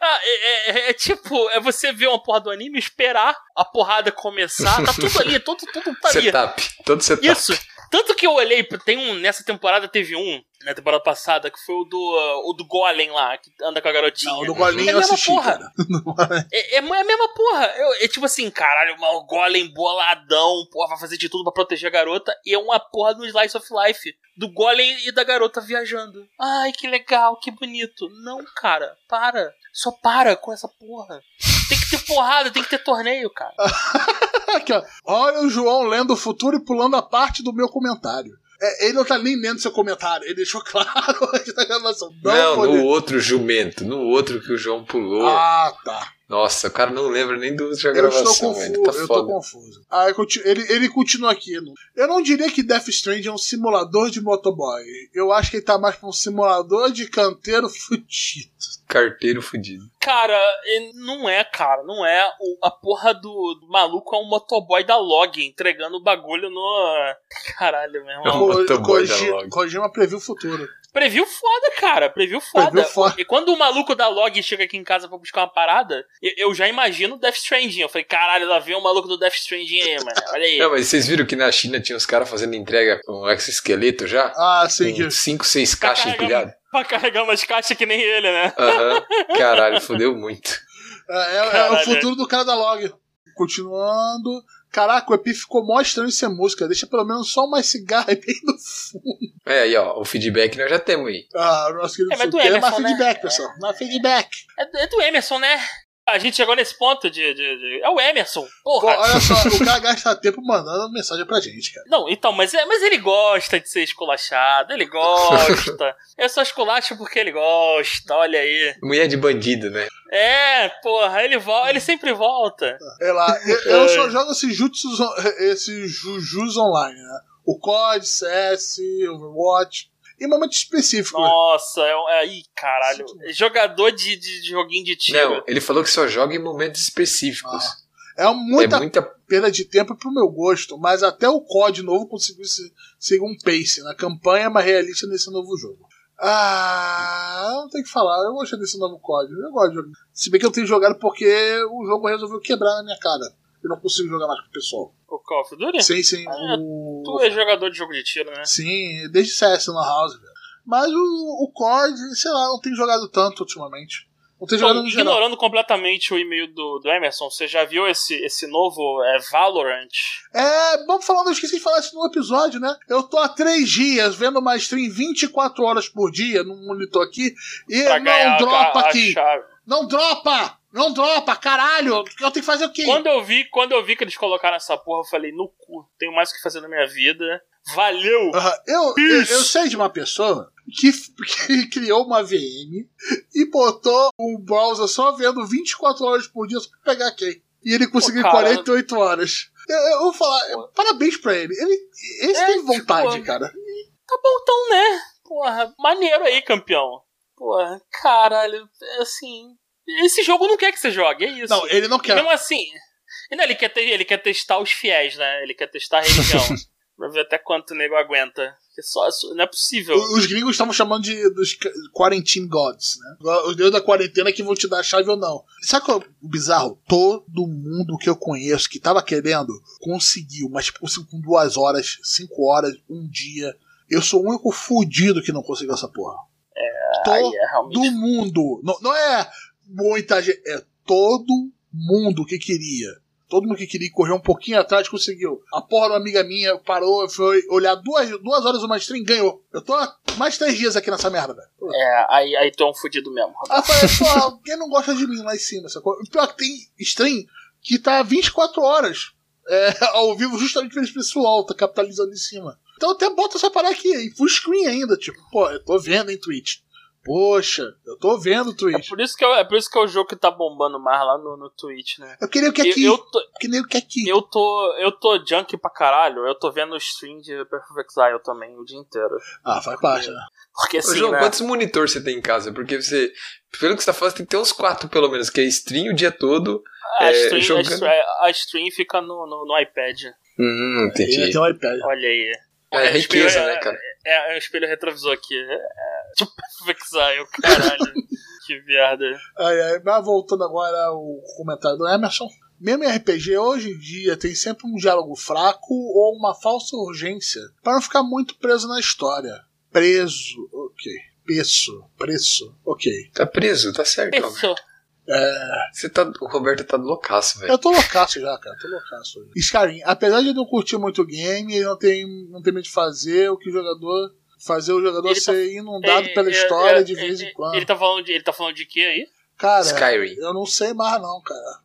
Ah, é, é- é tipo, é você ver uma porra do anime, esperar a porrada começar, tá tudo ali, tudo, tudo tá ali. Setup. Todo setup. Isso. Tanto que eu olhei, tem um. Nessa temporada teve um, na temporada passada, que foi o do, uh, o do Golem lá, que anda com a garotinha. Não, o do Golinho É a eu mesma assisti, porra. cara. É, é, é a mesma porra. Eu- é tipo assim, caralho, o Golem boladão, porra, vai fazer de tudo pra proteger a garota. E é uma porra do Slice of Life. Do Golem e da garota viajando. Ai, que legal, que bonito. Não, cara, para. Só para com essa porra. Tem que ter porrada, tem que ter torneio, cara. Aqui, ó. Olha o João lendo o futuro e pulando a parte do meu comentário. É, ele não tá nem lendo seu comentário, ele deixou claro antes da gravação. Não, Não, pode- no outro jumento. No outro que o João pulou. Ah, tá. Nossa, o cara não lembra nem do da Eu gravação, velho. confuso, Tá eu tô confuso. Ah, eu ele, ele continua aqui. Eu não diria que Death Stranding é um simulador de motoboy. Eu acho que ele tá mais pra um simulador de canteiro fudido. Carteiro fudido. Cara, não é, cara, não é. O- a porra do, do maluco é um motoboy da log, entregando o bagulho no. Caralho, meu É um irmão. Motoboy da Log. Kojima previu o futuro. Previu foda, cara. Previu foda. Previu foda. E quando o maluco da log chega aqui em casa pra buscar uma parada, eu, eu já imagino Death Stranding. Eu falei, caralho, lá vem o maluco do Death Stranding aí, mano. Olha aí. Não, mas vocês viram que na China tinha os caras fazendo entrega com exoesqueleto já? Ah, sim. Com 5, 6 Pra caixas empilhadas? Pra carregar umas caixas que nem ele, né? Aham. Caralho, fodeu muito. É, é- é o futuro do cara da log. Continuando. Caraca, o EP ficou mó estranho sem música. Deixa pelo menos só mais cigarro aí bem no fundo. É, aí, ó, o feedback nós já temos aí. Ah, o nosso querido É, mas do é mais Emerson, né? feedback, pessoal. Mais feedback. É, do- é do Emerson, né? A gente chegou nesse ponto de. de- de- É o Emerson. Pô, Porra. olha só, o cara gasta tempo mandando mensagem pra gente, cara. Não, então, mas, é, mas ele gosta de ser esculachado, ele gosta. Eu só esculacho porque ele gosta, olha aí. Mulher de bandido, né? É, porra, ele volta, ele sempre volta. É lá, eu, eu só jogo esses jutsus, esses jujus online, né? O COD, CS, Overwatch. Em momento específico. Nossa, é, um- é ih, caralho. Jogador de, de, de joguinho de tiro. Não, ele falou que só joga em momentos específicos. É muita É muita. perda de tempo pro meu gosto, mas até o COD novo conseguiu se- seguir um pace na campanha mais realista nesse novo jogo. Ah, não tem o que falar, eu gostei desse novo COD. Eu gosto de jogar. Se bem que eu tenho jogado porque o jogo resolveu quebrar na minha cara. Eu não consigo jogar mais com o pessoal. O Call of Duty? Sim, sim. Ah, o... Tu é jogador de jogo de tiro, né? Sim, desde CS na House, velho. Mas o, o COD, sei lá, não tenho jogado tanto ultimamente. Não tenho jogado no geral. ignorando completamente o e-mail do, do Emerson, você já viu esse, esse novo é, Valorant? É, vamos falando, eu esqueci de falar isso no episódio, né? Eu tô há três dias vendo uma stream 24 horas por dia no monitor aqui e Pra não ganhar dropa a, a aqui. chave. Não dropa! Não dropa, caralho! Eu tenho que fazer o quê? Quando eu vi, quando eu vi que eles colocaram essa porra, eu falei, no cu, tenho mais o que fazer na minha vida. Valeu! Aham, Eu, eu, eu sei de uma pessoa que, que criou uma VM e botou um browser só vendo 24 horas por dia só pra pegar quem. E ele conseguiu Pô, cara. 48 horas. Eu, eu vou falar, parabéns pra ele. Ele esse É, tem vontade, tipo, cara. Tá bom então, né? Porra, maneiro aí, campeão. Porra, caralho, é assim. Esse jogo não quer que você jogue, é isso. Não, ele não quer. Mesmo assim. Não, ele, quer ter, ele quer testar os fiéis, né? Ele quer testar a religião. pra ver até quanto o nego aguenta. Só, só- não é possível. Os gringos estavam chamando de dos quarantine gods, né? Os deuses da quarentena que vão te dar a chave ou não. Sabe qual é o bizarro? Todo mundo que eu conheço que tava querendo conseguiu, mas tipo, conseguiu com duas horas, cinco horas, um dia. Eu sou o único fudido que não conseguiu essa porra. É, Aí é realmente. mundo. Não, não é muita gente, é todo mundo que queria. Todo mundo que queria correr um pouquinho atrás conseguiu. A porra de uma amiga minha parou, foi olhar duas, duas horas uma stream ganhou. Eu tô há mais três dias aqui nessa merda, velho. É, aí, aí tu é um fudido mesmo. Aí eu falei, pô, quem não gosta de mim lá em cima? Sacou? Pior que tem stream que tá 24 horas é, ao vivo justamente esse pessoal, tá capitalizando em cima. Então até boto essa parada aqui, em full screen ainda, tipo, pô, eu tô vendo em Twitch. Poxa, eu tô vendo o É Twitch. por isso que, é, é por isso que é o jogo que tá bombando mais lá no, no Twitch, né? Eu queria o que é Eu, aqui. eu, tô, Que nem o que é aqui. eu tô. Eu tô junk pra caralho. Eu tô vendo o stream de Perfect Exile também o dia inteiro. Ah, faz parte, né? Porque Ô, assim, João, né? quantos monitores você tem em casa? Porque você, pelo que você tá falando, tem que ter uns quatro pelo menos, que é stream o dia todo. A, é, stream, a jogando- stream- a stream fica no, no, no iPad. Hum, entendi. tem um iPad. Olha aí. É o espelho- riqueza, né, cara? É, é o espelho retrovisor aqui. É, é, tipo Exile, caralho. que merda. Ai, ai, mas voltando agora ao comentário do Emerson. Mesmo em RPG, hoje em dia, tem sempre um diálogo fraco ou uma falsa urgência para não ficar muito preso na história. Preso, ok. Peço, preço, ok. Tá preso, tá certo. Roberto. Pensou. Você tá, o Roberto tá loucaço, velho. Eu tô loucaço já, cara. Tô loucaço. hoje. Skyrim, apesar de não curtir muito o game, ele não tem, não tem medo de fazer o que o jogador. Fazer o jogador Ele tá- ser inundado É, pela é, história é, de vez é, em quando. Ele tá falando de, ele tá falando de quê aí? Cara, Skyrim. eu não sei mais não, cara.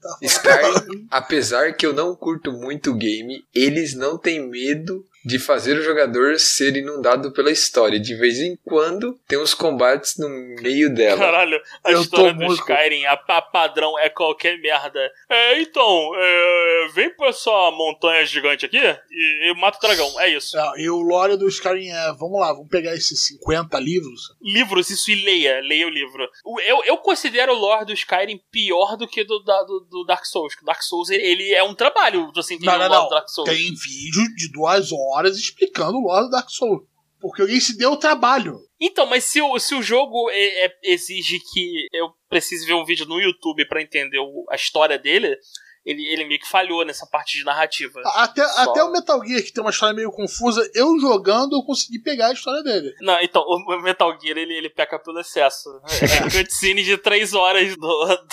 Tá Skyrim, apesar que eu não curto muito o game, eles não têm medo de fazer o jogador ser inundado pela história. De vez em quando tem uns combates no meio dela. Caralho, a Eu história do muito- Skyrim, a, a padrão é qualquer merda. É, então, é, vem pra essa montanha gigante aqui e, e mata o dragão. É isso. Ah, e o lore do Skyrim é, vamos lá, vamos pegar esses 50 livros. Livros, isso e leia, leia o livro. Eu, eu considero o lore do Skyrim pior do que do, do, do Dark Souls. O Dark Souls, ele, ele é um trabalho, você entender Não, não, o lore não. do Dark Souls. Tem vídeo de duas horas explicando o lore do Dark Souls. Porque alguém se deu o trabalho. Então, mas se o, se o jogo é- é- exige que eu precise ver um vídeo no YouTube pra entender o- a história dele, ele, ele meio que falhou nessa parte de narrativa. Até, Só. até o Metal Gear, que tem uma história meio confusa, eu jogando, eu consegui pegar a história dele. Não, então, o Metal Gear, ele, ele peca pelo excesso. É cutscene de 3 horas do...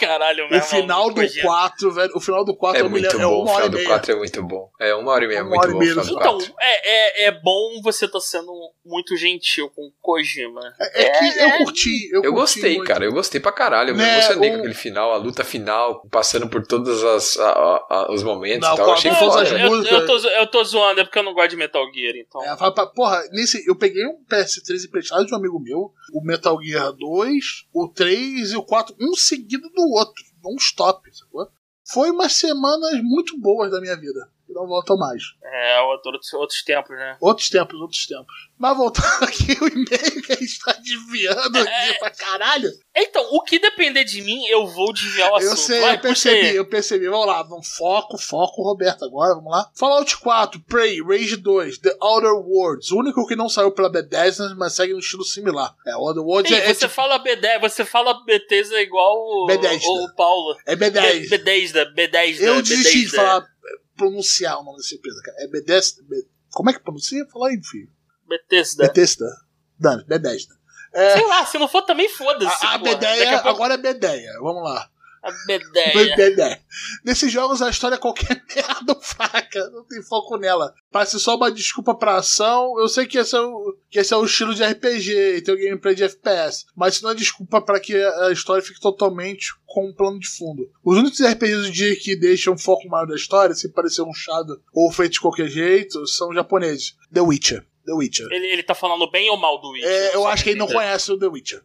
Caralho, meu O final do 4, velho, o final do 4 É eu me muito lembro, é bom, o uma hora final e do meia. 4 é muito bom. É uma hora e meia, é Uma muito hora e bom meia o final no do Então, 4. é, é, é bom você tá sendo muito gentil com o Kojima. É, é que eu curti, eu, Eu curti gostei, muito. cara, eu gostei pra caralho. Eu me Né, emocionei o- com aquele final, a luta final, passando por todos as, a- a- a- os momentos Não, e tal. Eu achei todas foda. eu, músicas- eu, tô, zo- eu tô zoando, é porque eu não gosto de Metal Gear, então. É, porra, nesse, eu peguei um PS3 emprestado de um amigo meu, o Metal Gear 2, o 3 e o 4, um seguido do outro, não stop, sacou? Foi umas semanas muito boas da minha vida. Não voltam mais. É, outros, outros tempos, né? Outros tempos, outros tempos. Mas voltando aqui, o e-mail que a gente tá desviando É. aqui pra caralho. Então, o que depender de mim, eu vou desviar o assunto. Eu sei, Vai, eu percebi, eu percebi. Vamos lá, vamos foco, foco, Roberto, agora, vamos lá. Fallout 4, Prey, Rage 2, The Outer Worlds. O único que não saiu pela Bethesda, mas segue no estilo similar. É, Outer Worlds Ei, é, é você tipo- fala B10, você fala Bethesda igual o, Bethesda. o Paulo. é Be- B10. Bethesda, Bethesda, Eu desisti de Bethesda. falar, pronunciar o nome dessa empresa, cara. É Bethesda. Be- Como é que pronuncia? Fala aí, filho. Bethesda. Bethesda. Dane, Bethesda. É, Sei lá, se não for também foda-se. a, a Bedeia, agora é Bedeia. Vamos lá. A Bedeia. Nesses jogos a história é qualquer merda fraca, não tem foco nela. Parece só uma desculpa pra ação. Eu sei que esse é o, que esse é o estilo de RPG e tem o gameplay de FPS, mas isso não é desculpa pra que a história fique totalmente com um plano de fundo. Os únicos RPGs do dia que deixam um foco maior da história, se parecer um chado ou feito de qualquer jeito, são japoneses. The Witcher. The Witcher. Ele, ele tá falando bem ou mal do Witcher? É, eu acho que ele não conhece o The Witcher.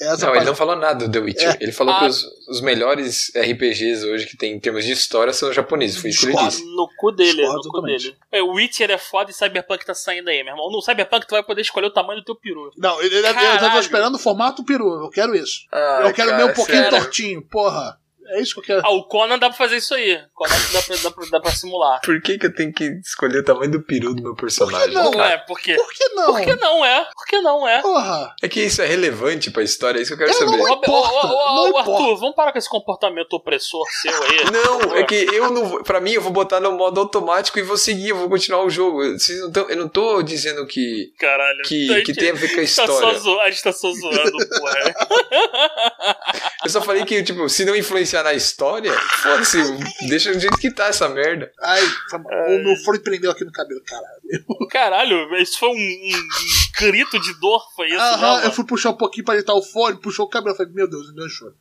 Essa Não, parte- ele não falou nada do The Witcher. É. Ele falou Ah. que os, os melhores RPGs hoje que tem em termos de história são japoneses. Foi isso que ele disse. No cu dele, no cu dele. É, o Witcher é foda e Cyberpunk tá saindo aí, meu irmão. No Cyberpunk tu vai poder escolher o tamanho do teu peru. Não, ele, ele, eu já tô esperando o formato peru. Eu quero isso. Ah, eu quero o cara, meu um pouquinho sério. tortinho, porra. É isso que eu quero. Ah, o Conan dá pra fazer isso aí. Conan dá pra, dá pra, dá pra simular. Por que, que eu tenho que escolher o tamanho do peru do meu personagem? não? Não cara? é, por quê? Por que não? Por que não é? Por que não é? Porra. É que isso é relevante pra história, é isso que eu quero Eu não saber. Não importa, ô, ô, ô, não Arthur, importa. vamos parar com esse comportamento opressor seu aí. Não, é que eu não vou. Pra mim, eu vou botar no modo automático e vou seguir, eu vou continuar o jogo. Vocês não tão, eu não tô dizendo que, Caralho. que, a que gente tem a ver com a tá só história. zo- a gente tá só zoando, porra. Eu só falei que, tipo, se não influenciar na história, foda-se, deixa do jeito que tá essa merda. Ai, tá o meu fone prendeu aqui no cabelo, caralho. Caralho, isso foi um, um- grito de dor, foi isso? Aham, eu fui puxar um pouquinho pra deitar o fone, puxou o cabelo. Falei, meu Deus, me deu choro.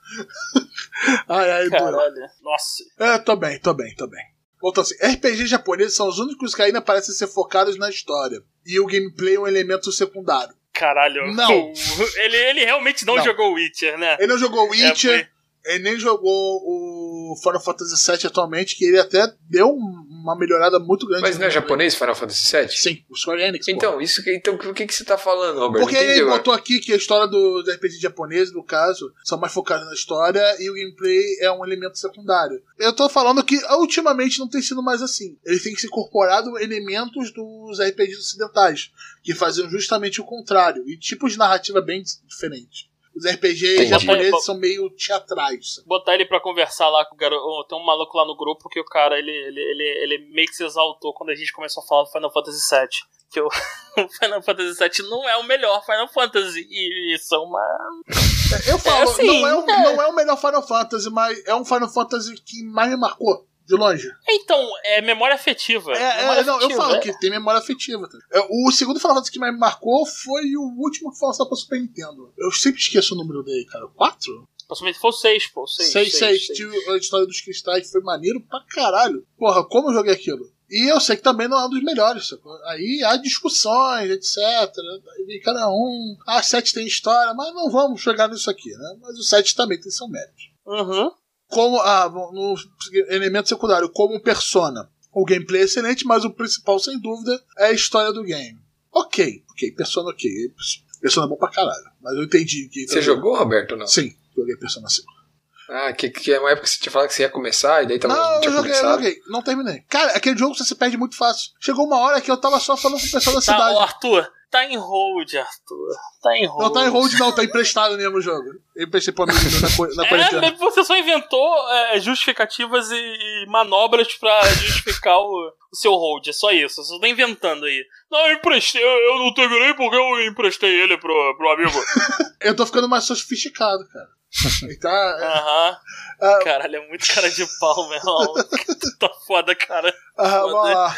ai, ai. Caralho. Nossa. É, tô bem, tô bem, tô bem. Voltando assim, RPG japoneses são os únicos que ainda parecem ser focados na história. E o gameplay é um elemento secundário. Caralho. Não. Ele, ele realmente não, Não. jogou Witcher, né? Ele não jogou É, Witcher, foi- ele nem jogou o Final Fantasy VII atualmente, que ele até deu um- uma melhorada muito grande. Mas não é japonês Final Fantasy VII? Sim, o Square Enix. Então, isso que, então, o que, que você tá falando, Roberto? Porque ele botou aqui que a história do, do RPG japonês, no caso, são mais focados na história e o gameplay é um elemento secundário. Eu tô falando que ultimamente não tem sido mais assim. Ele tem se incorporado elementos dos RPGs ocidentais, que faziam justamente o contrário, e tipos de narrativa bem diferentes. Os RPGs Entendi. japoneses são meio teatrais. Botar ele pra conversar lá com o garoto. Tem um maluco lá no grupo que o cara, ele, ele, ele, ele meio que se exaltou quando a gente começou a falar do Final Fantasy VII. Que o, Final Fantasy VII não é o melhor Final Fantasy. E isso é uma. Eu falo, assim, não, é o, é. não é o melhor Final Fantasy, mas é um Final Fantasy que mais me marcou, de longe. Então, é memória afetiva. É, memória é, não, eu afetiva, falo é. que tem memória afetiva. tá? É, O segundo Final Fantasy que mais me marcou foi o último que foi lançado pra Super Nintendo. Eu sempre esqueço o número dele, cara. Quatro? Possivelmente foi o 6, pô. 6, Seis, seis. Tinha a história dos cristais foi maneiro pra caralho. Porra, como eu joguei aquilo? E eu sei que também não é um dos melhores. Aí há discussões, etc. E cada um. Ah, 7 tem história, mas não vamos chegar nisso aqui, né? Mas o 7 também tem seu mérito. Uhum. Como ah, no elemento secundário, como persona. O gameplay é excelente, mas o principal, sem dúvida, é a história do game. Ok, ok, persona ok. Persona é bom pra caralho. Mas eu entendi que. Você jogou, Roberto, não? Sim, joguei Persona 5. Ah, que, que é uma época que você tinha falado que você ia começar e daí tava, não, não eu tinha joguei, eu começado. joguei. Não terminei. Cara, aquele jogo você se perde muito fácil. Chegou uma hora que eu tava só falando com o pessoal da Tá, cidade. ô, Arthur, tá em hold, Arthur. Tá em hold. Não tá em hold, não, tá emprestado mesmo o jogo. Eu emprestei pro amigo na, na É, quarentena. mas você só inventou é, justificativas e, manobras pra justificar o, o seu hold. É só isso. Você só tá inventando aí. Não, eu emprestei. Eu, eu não terminei porque eu emprestei ele pro, pro amigo. Eu tô ficando mais sofisticado, cara. Tá. Aham. Ah. Caralho, é muito cara de pau, meu tá foda, cara. Ah, Foda. vamos lá.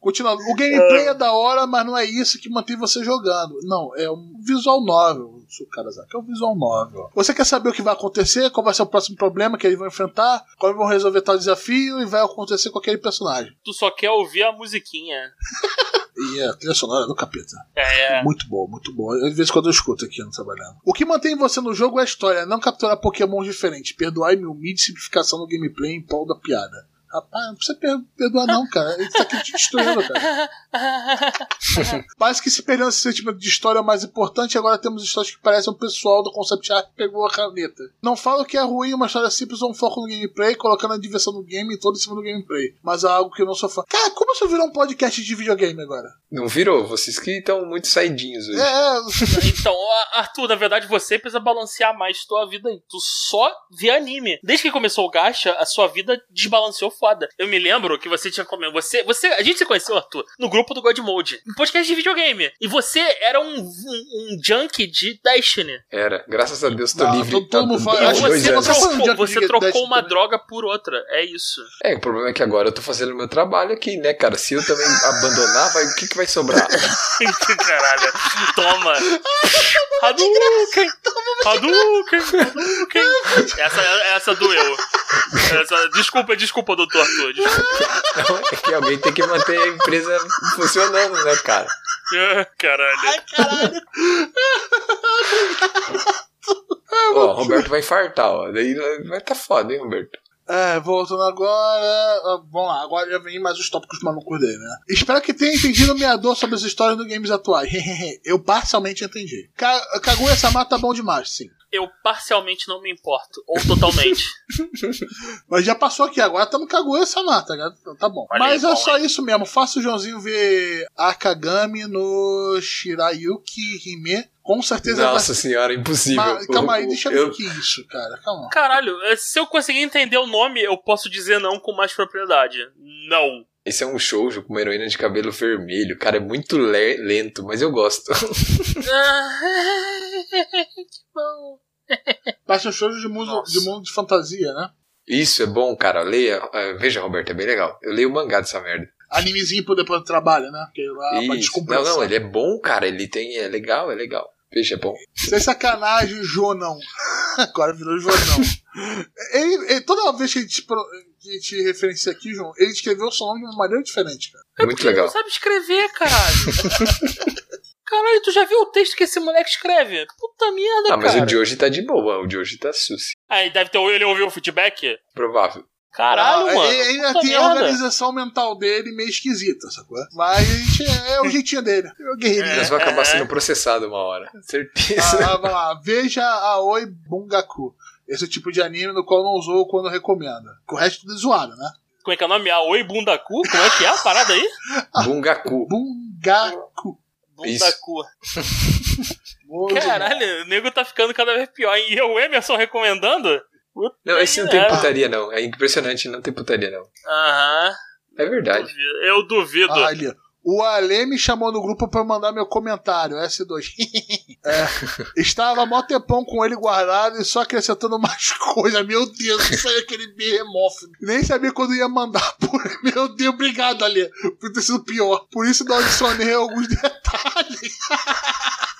Continuando. O gameplay é da hora, mas não é isso que mantém você jogando. Não, é um visual novel, Sukarazaki. É um visual novel. Você quer saber o que vai acontecer, qual vai ser o próximo problema que eles vão enfrentar, como vão resolver tal desafio e vai acontecer com aquele personagem. Tu só quer ouvir a musiquinha. E é a trilha sonora do capeta. É. Muito boa, muito boa. Eu, De vez em quando eu escuto aqui no trabalhando. O que mantém você no jogo é a história, não capturar pokémons diferentes. Perdoar minha humilde simplificação no gameplay em prol da piada. Rapaz, não precisa per- perdoar não, cara. Ele tá aqui te destruindo, cara. Parece que se perdeu esse sentimento de história mais importante, agora temos histórias que parecem um pessoal do concept art que pegou a caneta. Não falo que é ruim uma história simples ou um foco no gameplay, colocando a diversão no game e todo em cima do gameplay. Mas é algo que eu não sou fã. Cara, como isso virou um podcast de videogame agora? Não virou? Vocês que estão muito saidinhos hoje. É, é, Então, Arthur, na verdade você precisa balancear mais tua vida aí. Tu só vê anime. Desde que começou o gacha, a sua vida desbalanceou foda. Eu me lembro que você tinha comido. Você, você, a gente se conheceu, Arthur, no grupo do God Mode, um podcast de videogame. E você era um, um, um junkie de Destiny. Era. Graças a Deus tô Não, livre. todo- todo mundo fala- E você você anos. trocou, você trocou uma também. droga por outra. É isso. É, o problema é que agora eu tô fazendo meu trabalho aqui, né, cara? Se eu também abandonar, vai, o que, que vai sobrar? Caralho. Toma. Hadouken. Hadouken. Hadouken. Essa, essa doeu. Essa, desculpa, desculpa, doutor Arthur. É que alguém tem que manter a empresa funcionando, né, cara? Ah, Caralho. caralho. Ó, o Roberto vai infartar, ó. Daí vai tá foda, hein, Roberto? É, voltando agora. ah, Vamos lá, agora já vem mais os tópicos malucos dele, né? Espero que tenha entendido minha dor sobre as histórias dos games atuais. Eu parcialmente entendi. Ka Kaguya Sama tá bom demais, sim. Eu parcialmente não me importo. Ou totalmente. Mas já passou aqui, agora tá no Kaguya Sama, tá ligado? Bom. Olha Mas é bom, só hein? isso mesmo. Faça o Joãozinho ver Akagami no Shirayuki Hime. Com certeza Nossa senhora, impossível. vai. Mas, calma aí, deixa eu eu, ver o que é isso, cara. Calma. Caralho, eh, se eu conseguir entender o nome, eu posso dizer não com mais propriedade. Não. Esse é um shoujo com uma heroína de cabelo vermelho. Cara, é muito le- lento, mas eu gosto. Que bom. Baixa shows de mundo, Nossa. de mundo de fantasia, né? Isso é bom, cara. Leia. eh, veja, Roberto, é bem legal. Eu leio o mangá dessa merda. Animezinho pro depois do trabalho, né? Porque lá pra Isso. Não, não, ele é bom, cara. Ele tem. É legal, é legal. Veja, é bom. Sem sacanagem, Jonão. Agora virou Jonão. ele, ele- toda vez que a gente, pro- que a gente referencia aqui, João, ele escreveu o seu nome de uma maneira diferente, cara. É muito Porque ele legal. não sabe escrever, caralho. Caralho, tu já viu o texto que esse moleque escreve? Puta merda, Ah, mas cara. o de hoje tá de boa, o de hoje tá suci. Aí deve ter ele ouviu o feedback? Provável. Caralho, Ah, mano. ele Ainda puta tem a merda. organização mental dele meio esquisita, sacou? Mas a gente, é o jeitinho dele. É o guerreirinho. Nós vamos acabar é. sendo processado uma hora. Certeza. Ah, vamos lá. Veja a Oi Bungaku. Esse é o tipo de anime no qual não usou quando recomenda. Com o resto tudo é zoado, né? Como é que é o nome? A Oi Bundaku? Como é que é a parada aí? Bungaku. Bungaku. Bundaku. Muito Caralho, o nego tá ficando cada vez pior. E o Emerson recomendando? Puta Não, esse não tem putaria, não. É impressionante, não tem putaria, não. Aham. É verdade. duvido. Eu duvido. Ah, ali. O Ale me chamou no grupo pra mandar meu comentário, S2. É, estava mó tempão com ele guardado e só acrescentando mais coisa. Meu Deus, isso aí é aquele behemoth. Nem sabia quando ia mandar por Meu Deus, obrigado, Ale. Por ter sido pior. Por isso não adicionei alguns detalhes.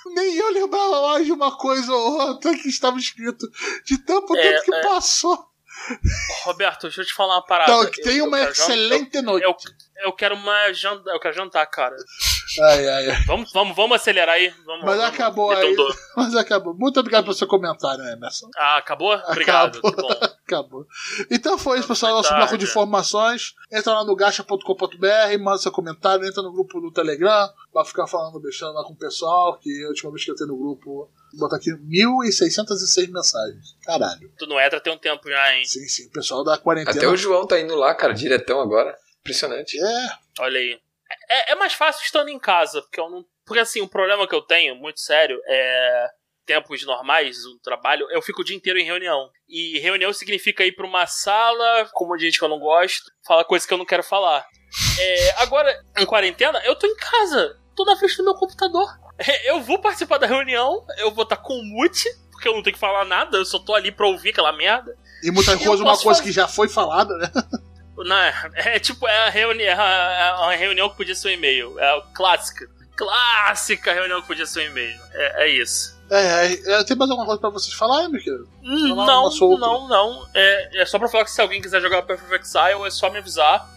Nem eu lembrava mais de uma coisa ou outra que estava escrito. De tanto É, tempo que é. passou. Roberto, deixa eu te falar uma parada. Então, que Eu- tenha eu uma jan- excelente noite. Eu, eu quero uma janta, eu quero jantar, cara. Ai, ai, ai. Vamos, vamos, vamos acelerar aí. Vamos, Mas vamos. acabou aí. Mas acabou. Muito obrigado pelo seu comentário, Emerson. Ah, acabou? Obrigado. Acabou. Acabou. Então foi isso, pessoal. Nosso bloco de informações. Entra lá no gacha.com.br, manda seu comentário, entra no grupo do Telegram, vai ficar falando, deixando lá com o pessoal, que a última vez que eu entrei no grupo, botar aqui 1.606 mensagens. Caralho. Tu não entra tem um tempo já, hein? Sim, sim. O pessoal da quarentena. Até o João tá indo lá, cara, diretão agora. Impressionante. É, Olha aí. É, é mais fácil estando em casa, porque eu não. Porque assim, o problema que eu tenho, muito sério, é. Tempos normais, o trabalho, eu fico o dia inteiro em reunião. E reunião significa ir pra uma sala com um monte de gente que eu não gosto, falar coisas que eu não quero falar. É, agora, em quarentena, eu tô em casa, tô na frente do meu computador. É, Eu vou participar da reunião, eu vou estar com mute, porque eu não tenho que falar nada, eu só tô ali pra ouvir aquela merda. e muita coisa, uma coisa fazer- que já foi falada, né? Na, é tipo, é a, reuni é a, a reunião que podia ser um e-mail. É a clássica. Clássica reunião que podia ser um e-mail. É, é isso. É, é, tem mais alguma coisa pra vocês falarem, meu querido? Falar não, uma não, não. É, é só pra falar que se alguém quiser jogar Perfect Exile, é só me avisar.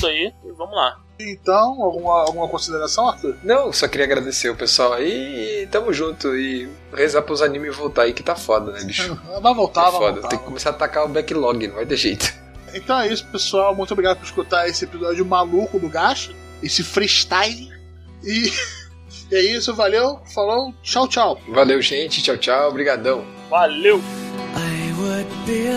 Tamo junto aí. E vamos lá. Então, alguma, alguma consideração, Arthur? Não, só queria agradecer o pessoal aí e tamo junto. E rezar pros animes voltar aí que tá foda, né, bicho? Vai voltar, Tá vai foda. voltar. Tem que começar a atacar o backlog, não vai ter jeito. Então é isso, pessoal. Muito obrigado por escutar esse episódio maluco do Gacha, esse freestyle. E é isso, valeu, falou, tchau, tchau. Valeu, gente. Tchau, tchau. Obrigadão. Valeu! I would be